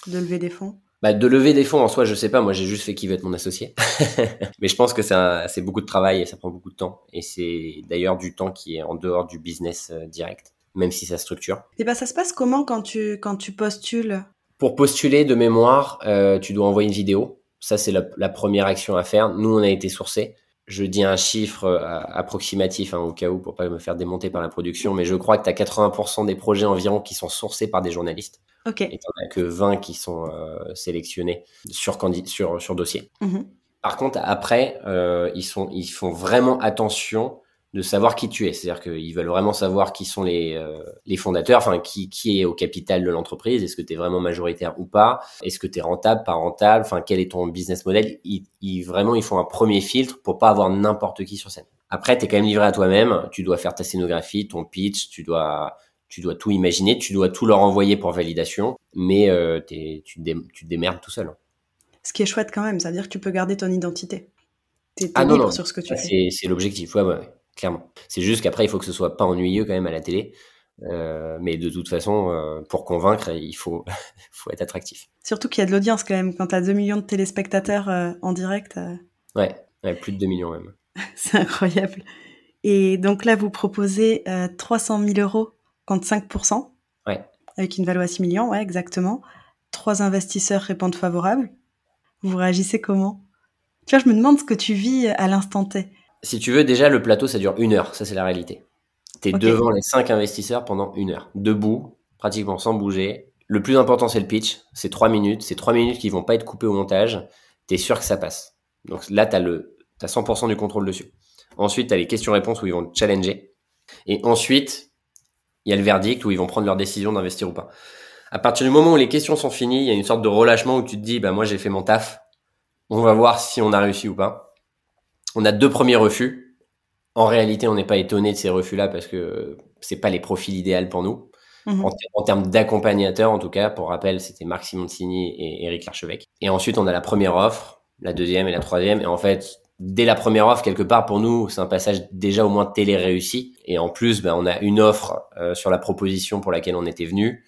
de lever des fonds bah, de lever des fonds en soi, je sais pas. Moi, j'ai juste fait qui veut être mon associé. Mais je pense que c'est beaucoup de travail et ça prend beaucoup de temps. Et c'est d'ailleurs du temps qui est en dehors du business euh, direct, même si ça structure. Et bah, ça se passe comment quand tu, quand tu postules? Pour postuler de mémoire, euh, tu dois envoyer une vidéo. Ça, c'est la, première action à faire. Nous, on a été sourcés. Je dis un chiffre euh, approximatif hein, au cas où pour pas me faire démonter par la production, mais je crois que tu as 80% des projets environ qui sont sourcés par des journalistes. Ok. Et t'en as que 20 qui sont euh, sélectionnés sur, sur, sur dossier. Mhm. Par contre, après, euh, ils, sont, ils font vraiment attention de savoir qui tu es. C'est-à-dire qu'ils veulent vraiment savoir qui sont les, euh, les fondateurs, enfin qui, qui est au capital de l'entreprise, est-ce que tu es vraiment majoritaire ou pas, est-ce que tu es rentable, pas rentable, enfin quel est ton business model? Ils, vraiment, ils font un premier filtre pour pas avoir n'importe qui sur scène. Après, tu es quand même livré à toi-même, tu dois faire ta scénographie, ton pitch, tu dois tu dois tout imaginer, tu dois tout leur envoyer pour validation, mais euh, tu, tu te démerdes tout seul. Ce qui est chouette quand même, c'est-à-dire que tu peux garder ton identité. Tu es, ah, libre sur ce que tu fais. C'est l'objectif, ouais, ouais clairement. C'est juste qu'après, il faut que ce soit pas ennuyeux quand même à la télé. Euh, mais de toute façon, euh, pour convaincre, il faut, faut être attractif. Surtout qu'il y a de l'audience quand même. Quand tu as 2 millions de téléspectateurs euh, en direct. Ouais, plus de 2 millions même. C'est incroyable. Et donc là, vous proposez 300 000 euros contre 5%. Ouais. Avec une valeur à 6 millions, ouais, exactement. Trois investisseurs répondent favorables. Vous réagissez comment? Tu vois, je me demande ce que tu vis à l'instant T. Si tu veux, déjà, le plateau, ça dure une heure. Ça, c'est la réalité. Tu es devant les cinq investisseurs pendant une heure. Debout, pratiquement sans bouger. Le plus important, c'est le pitch. C'est trois minutes. C'est trois minutes qui vont pas être coupées au montage. Tu es sûr que ça passe. Donc là, tu as, as 100% du contrôle dessus. Ensuite, tu as les questions-réponses où ils vont te challenger. Et ensuite, il y a le verdict où ils vont prendre leur décision d'investir ou pas. À partir du moment où les questions sont finies, il y a une sorte de relâchement où tu te dis, bah, moi, j'ai fait mon taf. On va voir si on a réussi ou pas. On a deux premiers refus. En réalité, on n'est pas étonné de ces refus-là parce que c'est pas les profils idéaux pour nous. Mhm. En, termes d'accompagnateurs, en tout cas, pour rappel, c'était Marc Simoncini et Eric Larchevêque. Et ensuite, on a la première offre, la deuxième et la troisième. Et en fait, dès la première offre, quelque part, pour nous, c'est un passage déjà au moins télé réussi. Et en plus, ben, on a une offre euh, sur la proposition pour laquelle on était venu.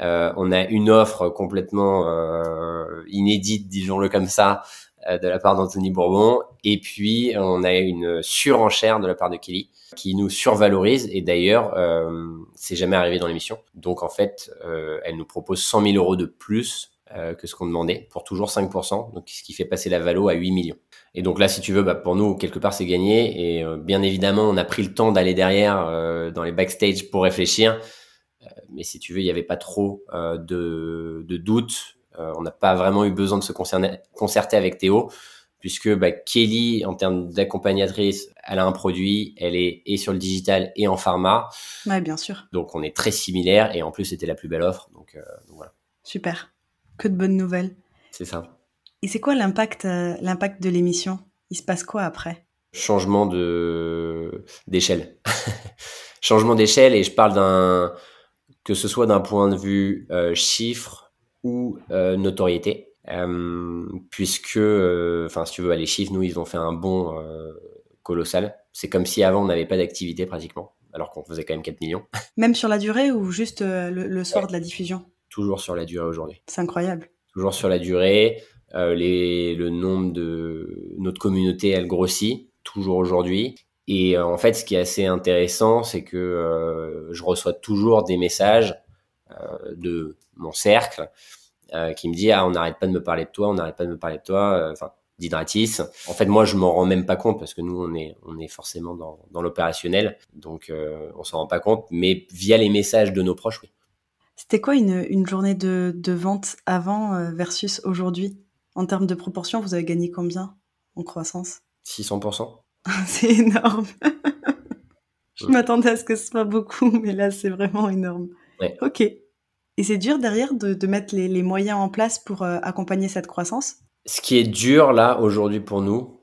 Euh, on a une offre complètement euh, inédite, disons-le comme ça, de la part d'Anthony Bourbon. Et puis, on a une surenchère de la part de Kelly qui nous survalorise. Et d'ailleurs, euh, c'est jamais arrivé dans l'émission. Donc, en fait, euh, elle nous propose 100 000 euros de plus euh, que ce qu'on demandait pour toujours 5%. Donc, ce qui fait passer la valo à 8 millions. Et donc là, si tu veux, bah, pour nous, quelque part, c'est gagné. Et euh, bien évidemment, on a pris le temps d'aller derrière euh, dans les backstage pour réfléchir. mais si tu veux, il n'y avait pas trop de, de doutes euh, on n'a pas vraiment eu besoin de se concerter avec Théo, puisque bah, Kelly, en termes d'accompagnatrice, elle a un produit, elle est et sur le digital et en pharma. Ouais, bien sûr. Donc on est très similaires et en plus c'était la plus belle offre. Donc, euh, voilà. Super. Que de bonnes nouvelles. C'est ça. Et c'est quoi l'impact, euh, l'impact de l'émission? Il se passe quoi après? Changement de d'échelle. Changement d'échelle et je parle d'un que ce soit d'un point de vue chiffre, ou euh, notoriété. Euh, puisque, euh, enfin, si tu veux, les chiffres, nous, ils ont fait un bond colossal. C'est comme si avant, on n'avait pas d'activité pratiquement, alors qu'on faisait quand même 4 millions. Même sur la durée ou juste le, soir de la diffusion? Toujours sur la durée aujourd'hui. C'est incroyable. Toujours sur la durée. les, le nombre de notre communauté, elle grossit toujours aujourd'hui. Et en fait, ce qui est assez intéressant, c'est que je reçois toujours des messages de mon cercle euh, qui me dit ah on n'arrête pas de me parler de toi, on n'arrête pas de me parler de toi, euh, enfin d'hydratis. En fait, moi, je m'en rends même pas compte parce que nous, on est, on est forcément dans, dans l'opérationnel, donc euh, on s'en rend pas compte. Mais via les messages de nos proches, oui. C'était quoi une, une, journée de, de vente avant euh, versus aujourd'hui? En termes de proportion, vous avez gagné combien en croissance? 600%. c'est énorme. je m'attendais à ce que ce soit beaucoup, mais là, c'est vraiment énorme. Ouais. Ok. Et c'est dur derrière de, mettre les, moyens en place pour euh, accompagner cette croissance? Ce qui est dur là aujourd'hui pour nous,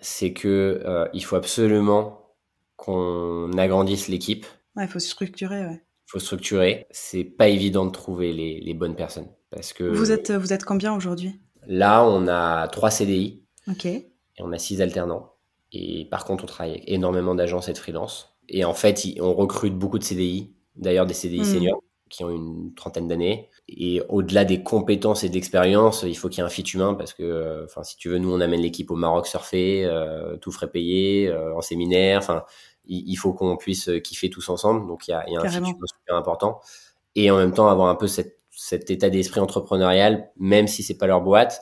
c'est que euh, il faut absolument qu'on agrandisse l'équipe. Ouais, il faut structurer. Ouais. Il faut structurer. C'est pas évident de trouver les, bonnes personnes parce que. Vous êtes vous êtes combien aujourd'hui? Là, on a trois CDI. Ok. Et on a six alternants. Et par contre, on travaille avec énormément d'agences et de freelance. Et en fait, on recrute beaucoup de CDI, d'ailleurs des CDI hmm. seniors qui ont une trentaine d'années. Et au-delà des compétences et de l'expérience, il faut qu'il y ait un fit humain parce que, euh, enfin, si tu veux, nous, on amène l'équipe au Maroc surfer, euh, tout frais payé, euh, en séminaire. Enfin, il, faut qu'on puisse kiffer tous ensemble. Donc, il y a, il y a un fit humain super important. Et en même temps, avoir un peu cette, cet état d'esprit entrepreneurial, même si c'est pas leur boîte,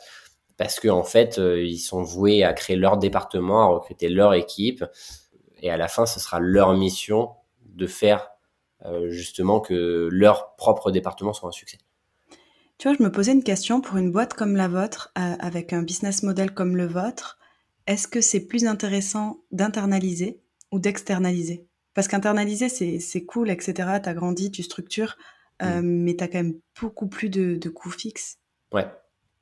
parce qu'en en fait, ils sont voués à créer leur département, à recruter leur équipe. Et à la fin, ce sera leur mission de faire justement que leur propre département soit un succès. Tu vois, je me posais une question pour une boîte comme la vôtre, euh, avec un business model comme le vôtre. Est-ce que c'est plus intéressant d'internaliser ou d'externaliser? Parce qu'internaliser, c'est cool, etc. Tu as grandi, tu structures, euh, mm. mais tu as quand même beaucoup plus de, de coûts fixes. Ouais.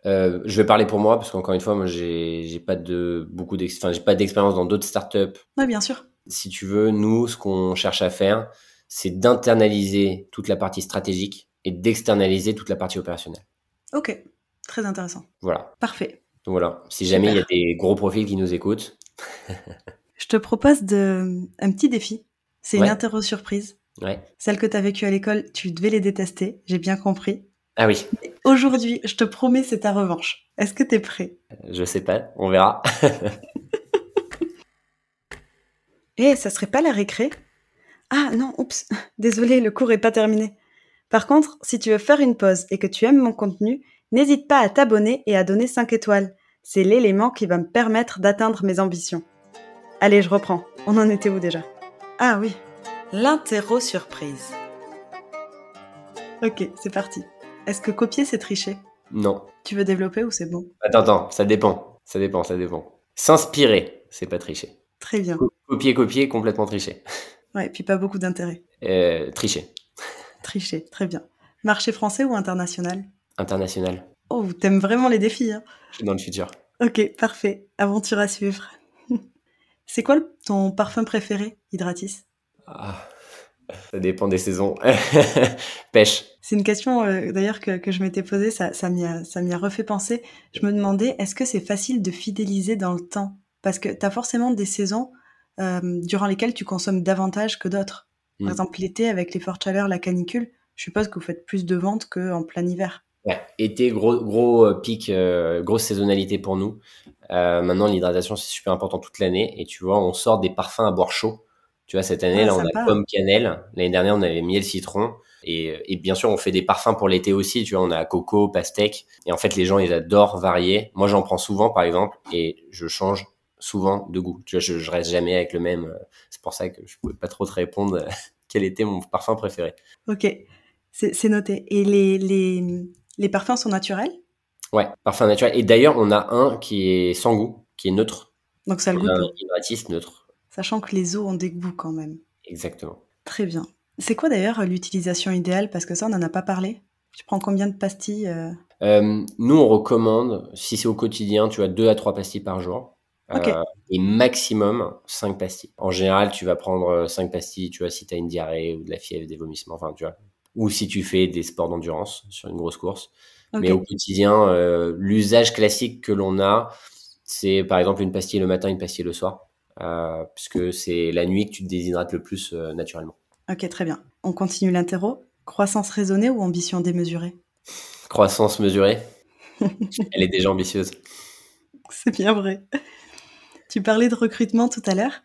Euh, je vais parler pour moi parce qu'encore une fois, moi, j'ai pas de beaucoup j'ai pas d'expérience dans d'autres startups. Oui, bien sûr. Si tu veux, nous, ce qu'on cherche à faire, c'est d'internaliser toute la partie stratégique et d'externaliser toute la partie opérationnelle. Ok, très intéressant. Voilà. Parfait. Donc voilà, si jamais il y a des gros profils qui nous écoutent. je te propose de... un petit défi. C'est une interro surprise. Ouais. Celle que tu as vécue à l'école, tu devais les détester, j'ai bien compris. Ah oui. Aujourd'hui, je te promets, c'est ta revanche. Est-ce que tu es prêt? Je sais pas, on verra. Eh, ça serait pas la récré? Ah non, oups, désolé, le cours est pas terminé. Par contre, si tu veux faire une pause et que tu aimes mon contenu, n'hésite pas à t'abonner et à donner 5 étoiles. C'est l'élément qui va me permettre d'atteindre mes ambitions. Allez, je reprends. On en était où déjà? Ah oui, l'interro surprise. Ok, c'est parti. Est-ce que copier, c'est tricher? Non. Tu veux développer ou c'est bon? Attends, attends, ça dépend. Ça dépend, ça dépend. S'inspirer, c'est pas tricher. Très bien. Copier, copier, complètement tricher. Ouais, puis pas beaucoup d'intérêt. Euh, tricher. Tricher, très bien. Marché français ou international? International. Oh, t'aimes vraiment les défis. Hein dans le futur. Ok, parfait. Aventure à suivre. C'est quoi ton parfum préféré, Hydratis? Ah, Ça dépend des saisons. Pêche. C'est une question euh, d'ailleurs que, que, je m'étais posée, ça, ça m'y a, a, refait penser. Je me demandais, est-ce que c'est facile de fidéliser dans le temps? Parce que tu as forcément des saisons durant lesquelles tu consommes davantage que d'autres. Par mm. exemple, l'été, avec les fortes chaleurs, la canicule, je suppose que vous faites plus de ventes qu'en plein hiver. Ouais, été, gros, gros euh, pic, euh, grosse saisonnalité pour nous. Euh, maintenant, l'hydratation, c'est super important toute l'année. Et tu vois, on sort des parfums à boire chaud. Tu vois, cette année, là, on a pomme cannelle. L'année dernière, on avait miel citron. Et, et, bien sûr, on fait des parfums pour l'été aussi. Tu vois, on a coco, pastèque. Et en fait, les gens, ils adorent varier. Moi, j'en prends souvent, par exemple, et je change souvent de goût. Tu vois, je, je reste jamais avec le même. C'est pour ça que je pouvais pas trop te répondre quel était mon parfum préféré. Ok, c'est noté. Et les, les, les parfums sont naturels? Ouais, parfum naturel. Et d'ailleurs, on a un qui est sans goût, qui est neutre. Donc ça le goûte Un hydratis neutre. Sachant que les eaux ont des goûts quand même. Exactement. Très bien. C'est quoi d'ailleurs l'utilisation idéale? Parce que ça, on n'en a pas parlé. Tu prends combien de pastilles euh? Euh, Nous, on recommande, si c'est au quotidien, tu as deux à trois pastilles par jour. Euh, et maximum 5 pastilles. En général, tu vas prendre 5 pastilles, tu vois, si tu as une diarrhée ou de la fièvre, des vomissements, enfin, tu vois. Ou si tu fais des sports d'endurance sur une grosse course. Mais au quotidien, euh, l'usage classique que l'on a, c'est par exemple une pastille le matin, une pastille le soir, euh, puisque c'est la nuit que tu te déshydrates le plus euh, naturellement. Ok, très bien. On continue l'interro. Croissance raisonnée ou ambition démesurée? Croissance mesurée. Elle est déjà ambitieuse. C'est bien vrai. Tu parlais de recrutement tout à l'heure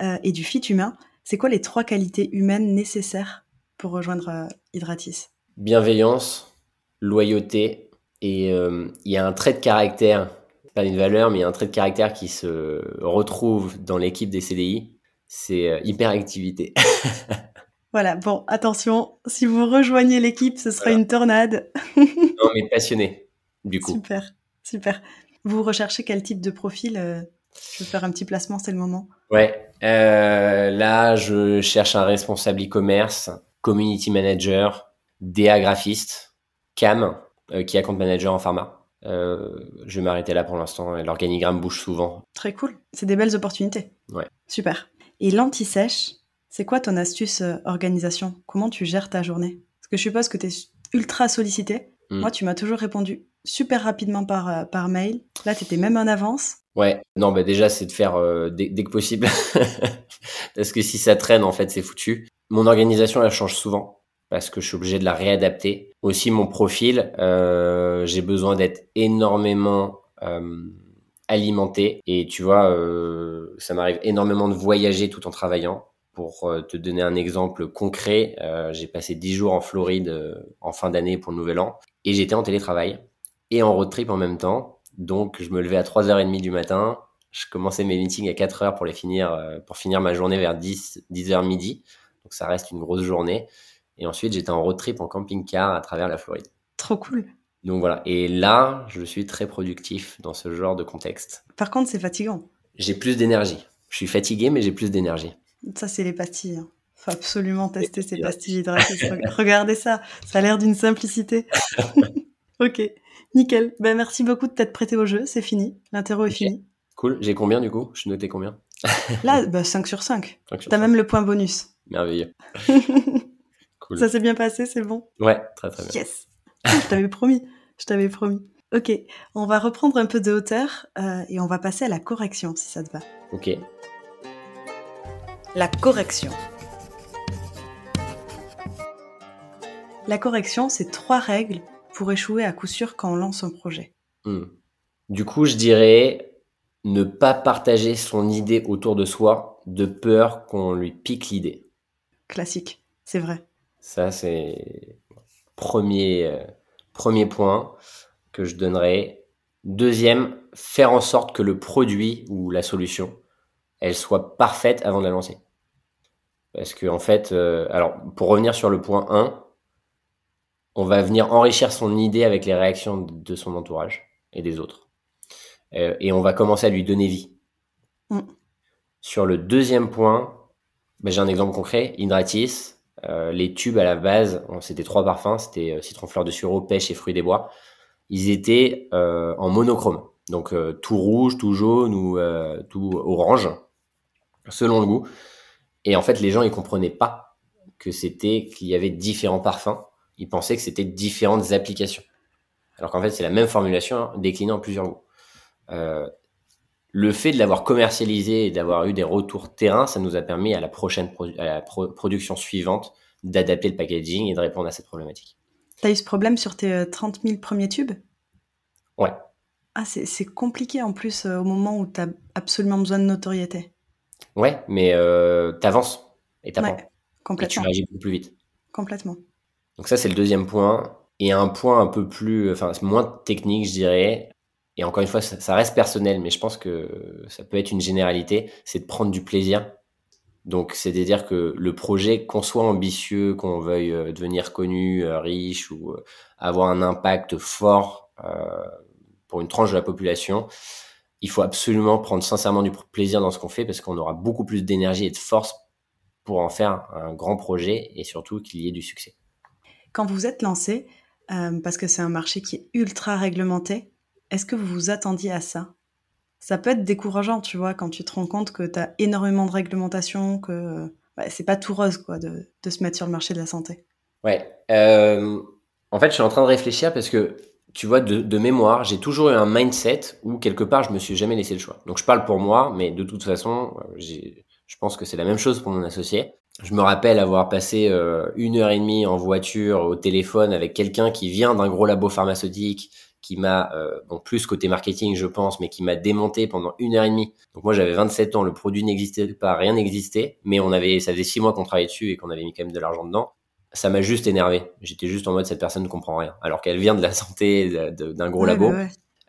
euh, et du fit humain. C'est quoi les trois qualités humaines nécessaires pour rejoindre euh, Hydratis? Bienveillance, loyauté et euh, il y a un trait de caractère, pas une valeur, mais il y a un trait de caractère qui se retrouve dans l'équipe des CDI, c'est hyperactivité. voilà, bon, attention, si vous rejoignez l'équipe, ce sera une tornade. non, mais passionné, du coup. Super, super. Vous recherchez quel type de profil je veux faire un petit placement, c'est le moment. Ouais. Euh, là, je cherche un responsable e-commerce, community manager, DA graphiste, CAM, euh, qui est compte manager en pharma. Euh, je vais m'arrêter là pour l'instant. L'organigramme bouge souvent. Très cool. C'est des belles opportunités. Ouais. Super. Et l'anti-sèche, c'est quoi ton astuce organisation? Comment tu gères ta journée? Parce que je suppose que tu es ultra sollicité. Mm. Moi, tu m'as toujours répondu super rapidement par, par mail. Là, tu étais même en avance. Ouais, non, bah déjà, c'est de faire euh, dès, que possible. parce que si ça traîne, en fait, c'est foutu. Mon organisation, elle change souvent parce que je suis obligé de la réadapter. Aussi, mon profil, euh, j'ai besoin d'être énormément euh, alimenté. Et tu vois, ça m'arrive énormément de voyager tout en travaillant. Pour te donner un exemple concret, j'ai passé 10 jours en Floride en fin d'année pour le Nouvel An. Et j'étais en télétravail et en road trip en même temps. Donc, je me levais à 3h30 du matin. Je commençais mes meetings à 4h pour les finir, euh, pour finir ma journée vers 10, 10h midi. Donc, ça reste une grosse journée. Et ensuite, j'étais en road trip en camping-car à travers la Floride. Trop cool. Donc voilà. Et là, je suis très productif dans ce genre de contexte. Par contre, c'est fatigant. J'ai plus d'énergie. Je suis fatigué, mais j'ai plus d'énergie. Ça, c'est les pastilles. Il hein. faut absolument tester ces pastilles hydratantes. Regardez ça, ça a l'air d'une simplicité. ok, nickel. Ben, merci beaucoup de t'être prêté au jeu, c'est fini. L'interro est fini. Cool. J'ai combien du coup? Je notais combien? Là, bah, 5 sur 5. 5 T'as même le point bonus. Merveilleux. cool. Ça s'est bien passé, c'est bon? Ouais, très très bien. Yes. je t'avais promis. Je t'avais promis. Ok, on va reprendre un peu de hauteur euh, et on va passer à la correction, si ça te va. Ok. La correction. La correction, c'est trois règles pour échouer à coup sûr quand on lance un projet. Hmm. Du coup, je dirais ne pas partager son idée autour de soi de peur qu'on lui pique l'idée. Classique, c'est vrai. Ça, c'est premier, euh, premier point que je donnerais. Deuxième, faire en sorte que le produit ou la solution, elle soit parfaite avant de la lancer. Parce que en fait, euh, alors pour revenir sur le point 1, on va venir enrichir son idée avec les réactions de son entourage et des autres. Euh, et on va commencer à lui donner vie. Mm. Sur le deuxième point, ben, j'ai un exemple concret, Hydratis, euh, les tubes à la base, c'était trois parfums, c'était euh, citron fleur de sureau, pêche et fruits des bois. Ils étaient en monochrome, donc tout rouge, tout jaune ou tout orange, selon le goût. Et en fait, les gens ils comprenaient pas que c'était qu'il y avait différents parfums. Ils pensaient que c'était différentes applications, alors qu'en fait c'est la même formulation hein, déclinée en plusieurs goûts. le fait de l'avoir commercialisé et d'avoir eu des retours terrain, ça nous a permis à la prochaine à la production suivante d'adapter le packaging et de répondre à cette problématique. Tu as eu ce problème sur tes 30 euh, 000 premiers tubes? Ouais. Ah, c'est compliqué en plus euh, au moment où tu as absolument besoin de notoriété. Ouais, mais euh, tu avances et tu ouais, complètement. Et tu réagis beaucoup plus vite. Complètement. Donc ça, c'est le deuxième point. Et un point un peu plus, enfin, moins technique, je dirais. Et encore une fois, ça reste personnel, mais je pense que ça peut être une généralité, c'est de prendre du plaisir donc, c'est-à-dire que le projet, qu'on soit ambitieux, qu'on veuille euh, devenir connu, euh, riche ou euh, avoir un impact fort pour une tranche de la population, il faut absolument prendre sincèrement du plaisir dans ce qu'on fait parce qu'on aura beaucoup plus d'énergie et de force pour en faire un grand projet et surtout qu'il y ait du succès. Quand vous êtes lancé, parce que c'est un marché qui est ultra réglementé, est-ce que vous vous attendiez à ça? Ça peut être décourageant, tu vois, quand tu te rends compte que tu as énormément de réglementations, que bah, c'est pas tout rose, quoi, de, se mettre sur le marché de la santé. Ouais. Euh, en fait, je suis en train de réfléchir parce que, tu vois, de, mémoire, j'ai toujours eu un mindset où, quelque part, je me suis jamais laissé le choix. Donc, je parle pour moi, mais de toute façon, je pense que c'est la même chose pour mon associé. Je me rappelle avoir passé euh, une heure et demie en voiture au téléphone avec quelqu'un qui vient d'un gros labo pharmaceutique, qui m'a, euh, bon, plus côté marketing, je pense, mais qui m'a démonté pendant une heure et demie. Donc moi, j'avais 27 ans, le produit n'existait pas, rien n'existait, mais on avait, ça faisait six mois qu'on travaillait dessus et qu'on avait mis quand même de l'argent dedans. Ça m'a juste énervé. J'étais juste en mode, cette personne ne comprend rien, alors qu'elle vient de la santé, d'un gros labo.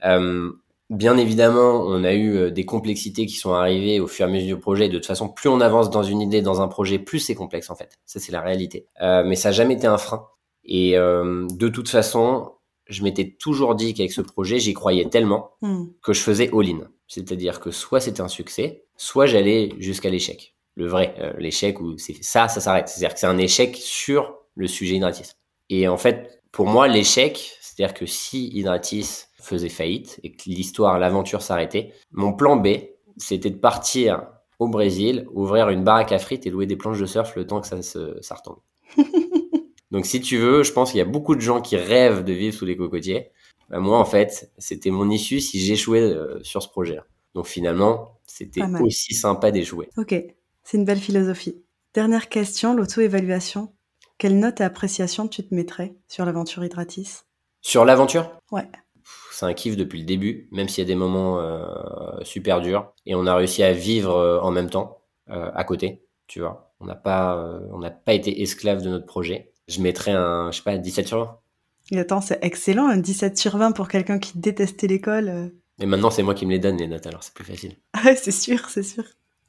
Euh, bien évidemment, on a eu euh, des complexités qui sont arrivées au fur et à mesure du projet. De toute façon, plus on avance dans une idée, dans un projet, plus c'est complexe en fait. Ça, c'est la réalité. Euh, mais ça n'a jamais été un frein. Et euh, de toute façon, je m'étais toujours dit qu'avec ce projet, j'y croyais tellement hmm. que je faisais all-in. C'est-à-dire que soit c'était un succès, soit j'allais jusqu'à l'échec. Le vrai, euh, l'échec où c'est ça, ça s'arrête. C'est-à-dire que c'est un échec sur le sujet Hydratis. Et en fait, pour moi, l'échec, c'est-à-dire que si Hydratis faisait faillite et que l'histoire, l'aventure s'arrêtait, mon plan B, c'était de partir au Brésil, ouvrir une baraque à frites et louer des planches de surf le temps que ça, se, ça retombe. Donc si tu veux, je pense qu'il y a beaucoup de gens qui rêvent de vivre sous les cocotiers. Bah, moi, en fait, c'était mon issue si j'échouais euh, sur ce projet-là. Donc finalement, c'était aussi sympa d'échouer. Ok, c'est une belle philosophie. Dernière question, l'auto-évaluation. Quelle note et appréciation tu te mettrais sur l'aventure Hydratis? Sur l'aventure? Ouais. C'est un kiff depuis le début, même s'il y a des moments euh, super durs. Et on a réussi à vivre euh, en même temps, à côté, tu vois. On n'a pas, on n'a pas été esclave de notre projet je mettrais un, je sais pas, 17 sur 20. Et attends, c'est excellent, un 17 sur 20 pour quelqu'un qui détestait l'école. Euh. Et maintenant, c'est moi qui me les donne, les notes, alors c'est plus facile. Ah ouais, c'est sûr, c'est sûr.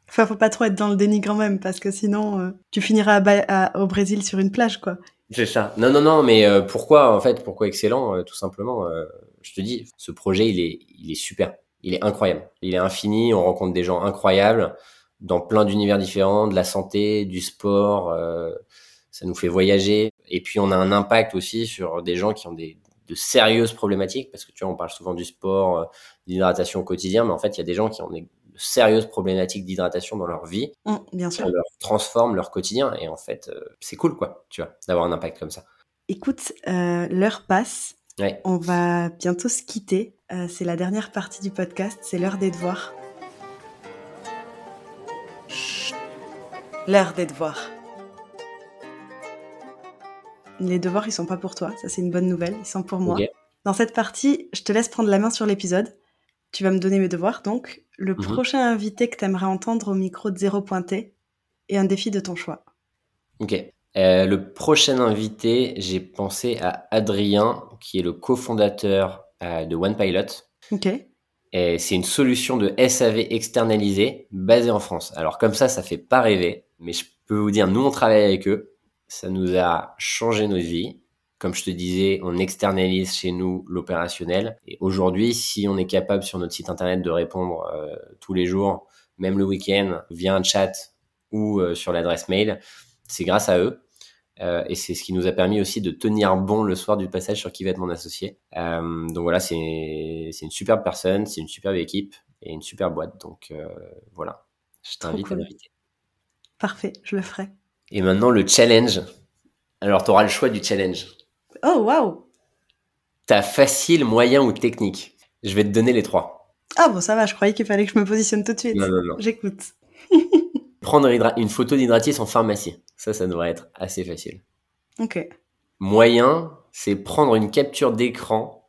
Enfin, faut pas trop être dans le déni quand même, parce que sinon, euh, tu finiras au Brésil sur une plage, quoi. C'est ça. Non, non, non, mais euh, pourquoi, en fait, pourquoi excellent Tout simplement, je te dis, ce projet, il est, il est super. Il est incroyable. Il est infini, on rencontre des gens incroyables. dans plein d'univers différents, de la santé, du sport, euh, ça nous fait voyager. Et puis on a un impact aussi sur des gens qui ont des, de sérieuses problématiques, parce que tu vois, on parle souvent du sport, euh, d'hydratation au quotidien, mais en fait, il y a des gens qui ont des de sérieuses problématiques d'hydratation dans leur vie. Mmh, bien sûr. Ça leur transforme leur quotidien. Et en fait, euh, c'est cool, quoi, tu vois, d'avoir un impact comme ça. Écoute, euh, l'heure passe. Ouais. On va bientôt se quitter. Euh, c'est la dernière partie du podcast. C'est l'heure des devoirs. L'heure des devoirs. Les devoirs, ils sont pas pour toi. Ça, c'est une bonne nouvelle. Ils sont pour moi. Dans cette partie, je te laisse prendre la main sur l'épisode. Tu vas me donner mes devoirs. Donc, le Mhm. prochain invité que tu aimerais entendre au micro de zéro pointé et un défi de ton choix. Ok. Euh, le prochain invité, j'ai pensé à Adrien, qui est le cofondateur euh, de OnePilot. Ok. Et c'est une solution de SAV externalisée basée en France. Alors comme ça, ça fait pas rêver, mais je peux vous dire, nous on travaille avec eux, ça nous a changé nos vies. Comme je te disais, on externalise chez nous l'opérationnel. Et aujourd'hui, si on est capable sur notre site internet de répondre euh, tous les jours, même le week-end, via un chat ou euh, sur l'adresse mail, c'est grâce à eux. Euh, et c'est ce qui nous a permis aussi de tenir bon le soir du passage sur qui va être mon associé. Euh, donc voilà, c'est une superbe personne, c'est une superbe équipe et une super boîte. Donc euh, voilà, je t'invite cool. à l'inviter. Parfait, je le ferai. Et maintenant le challenge. Alors tu auras le choix du challenge. Oh, waouh T'as facile, moyen ou technique? Je vais te donner les trois. Ah bon, ça va, je croyais qu'il fallait que je me positionne tout de suite. Non, non, non. J'écoute. Prendre une photo d'hydratis en pharmacie. Ça, ça devrait être assez facile. Ok. Moyen, c'est prendre une capture d'écran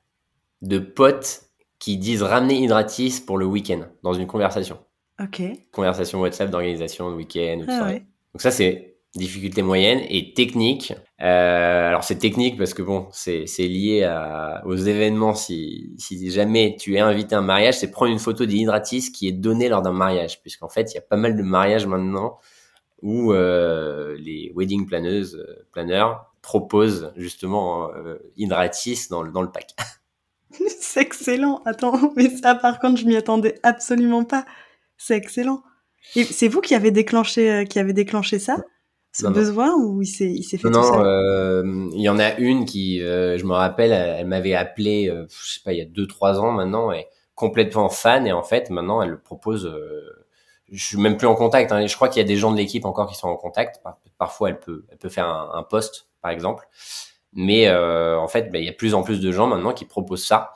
de potes qui disent ramener hydratis pour le week-end dans une conversation. Ok. Conversation WhatsApp d'organisation de week-end Ah ouais. Donc ça, c'est difficulté moyenne et technique. Euh, alors c'est technique parce que bon, c'est lié aux événements. Si, jamais tu es invité à un mariage, c'est prendre une photo d'hydratis qui est donnée lors d'un mariage, puisqu'en fait, il y a pas mal de mariages maintenant où euh, les wedding planeuses, euh, planeurs proposent justement euh, hydratis dans, le- dans le pack. C'est excellent. Attends, mais ça, par contre, je m'y attendais absolument pas. C'est excellent. Et c'est vous qui avez déclenché, qui avez déclenché ça, ce Non, non. besoin, ou il s'est, il s'est fait Non, tout seul? euh, il y en a une qui, euh, je me rappelle, elle, elle m'avait appelé, euh, je sais pas, il y a deux, trois ans maintenant, et complètement fan, et en fait, maintenant, elle le propose. euh, je suis même plus en contact. Hein, et je crois qu'il y a des gens de l'équipe encore qui sont en contact. Par- parfois, elle peut, elle peut faire un, un post, par exemple. Mais en fait, ben, il y a de plus en plus de gens maintenant qui proposent ça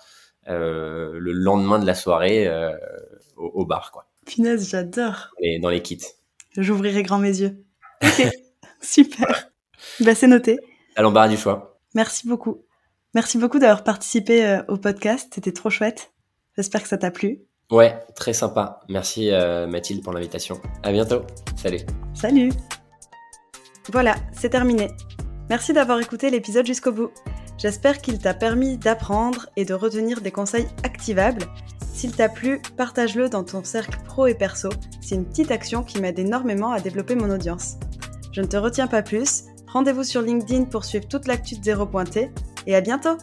le lendemain de la soirée au, au bar, quoi, Punaise, j'adore. et dans les kits. J'ouvrirai grand mes yeux. super. Bah, c'est noté. À l'embarras du choix. Merci beaucoup. Merci beaucoup d'avoir participé euh, au podcast. C'était trop chouette. J'espère que ça t'a plu. Ouais, très sympa. Merci euh, Mathilde pour l'invitation. À bientôt. Salut. Salut Voilà, c'est terminé. Merci d'avoir écouté l'épisode jusqu'au bout. J'espère qu'il t'a permis d'apprendre et de retenir des conseils activables. S'il t'a plu, partage-le dans ton cercle pro et perso. C'est une petite action qui m'aide énormément à développer mon audience. Je ne te retiens pas plus. Rendez-vous sur LinkedIn pour suivre toute l'actu de Zéro Pointé et à bientôt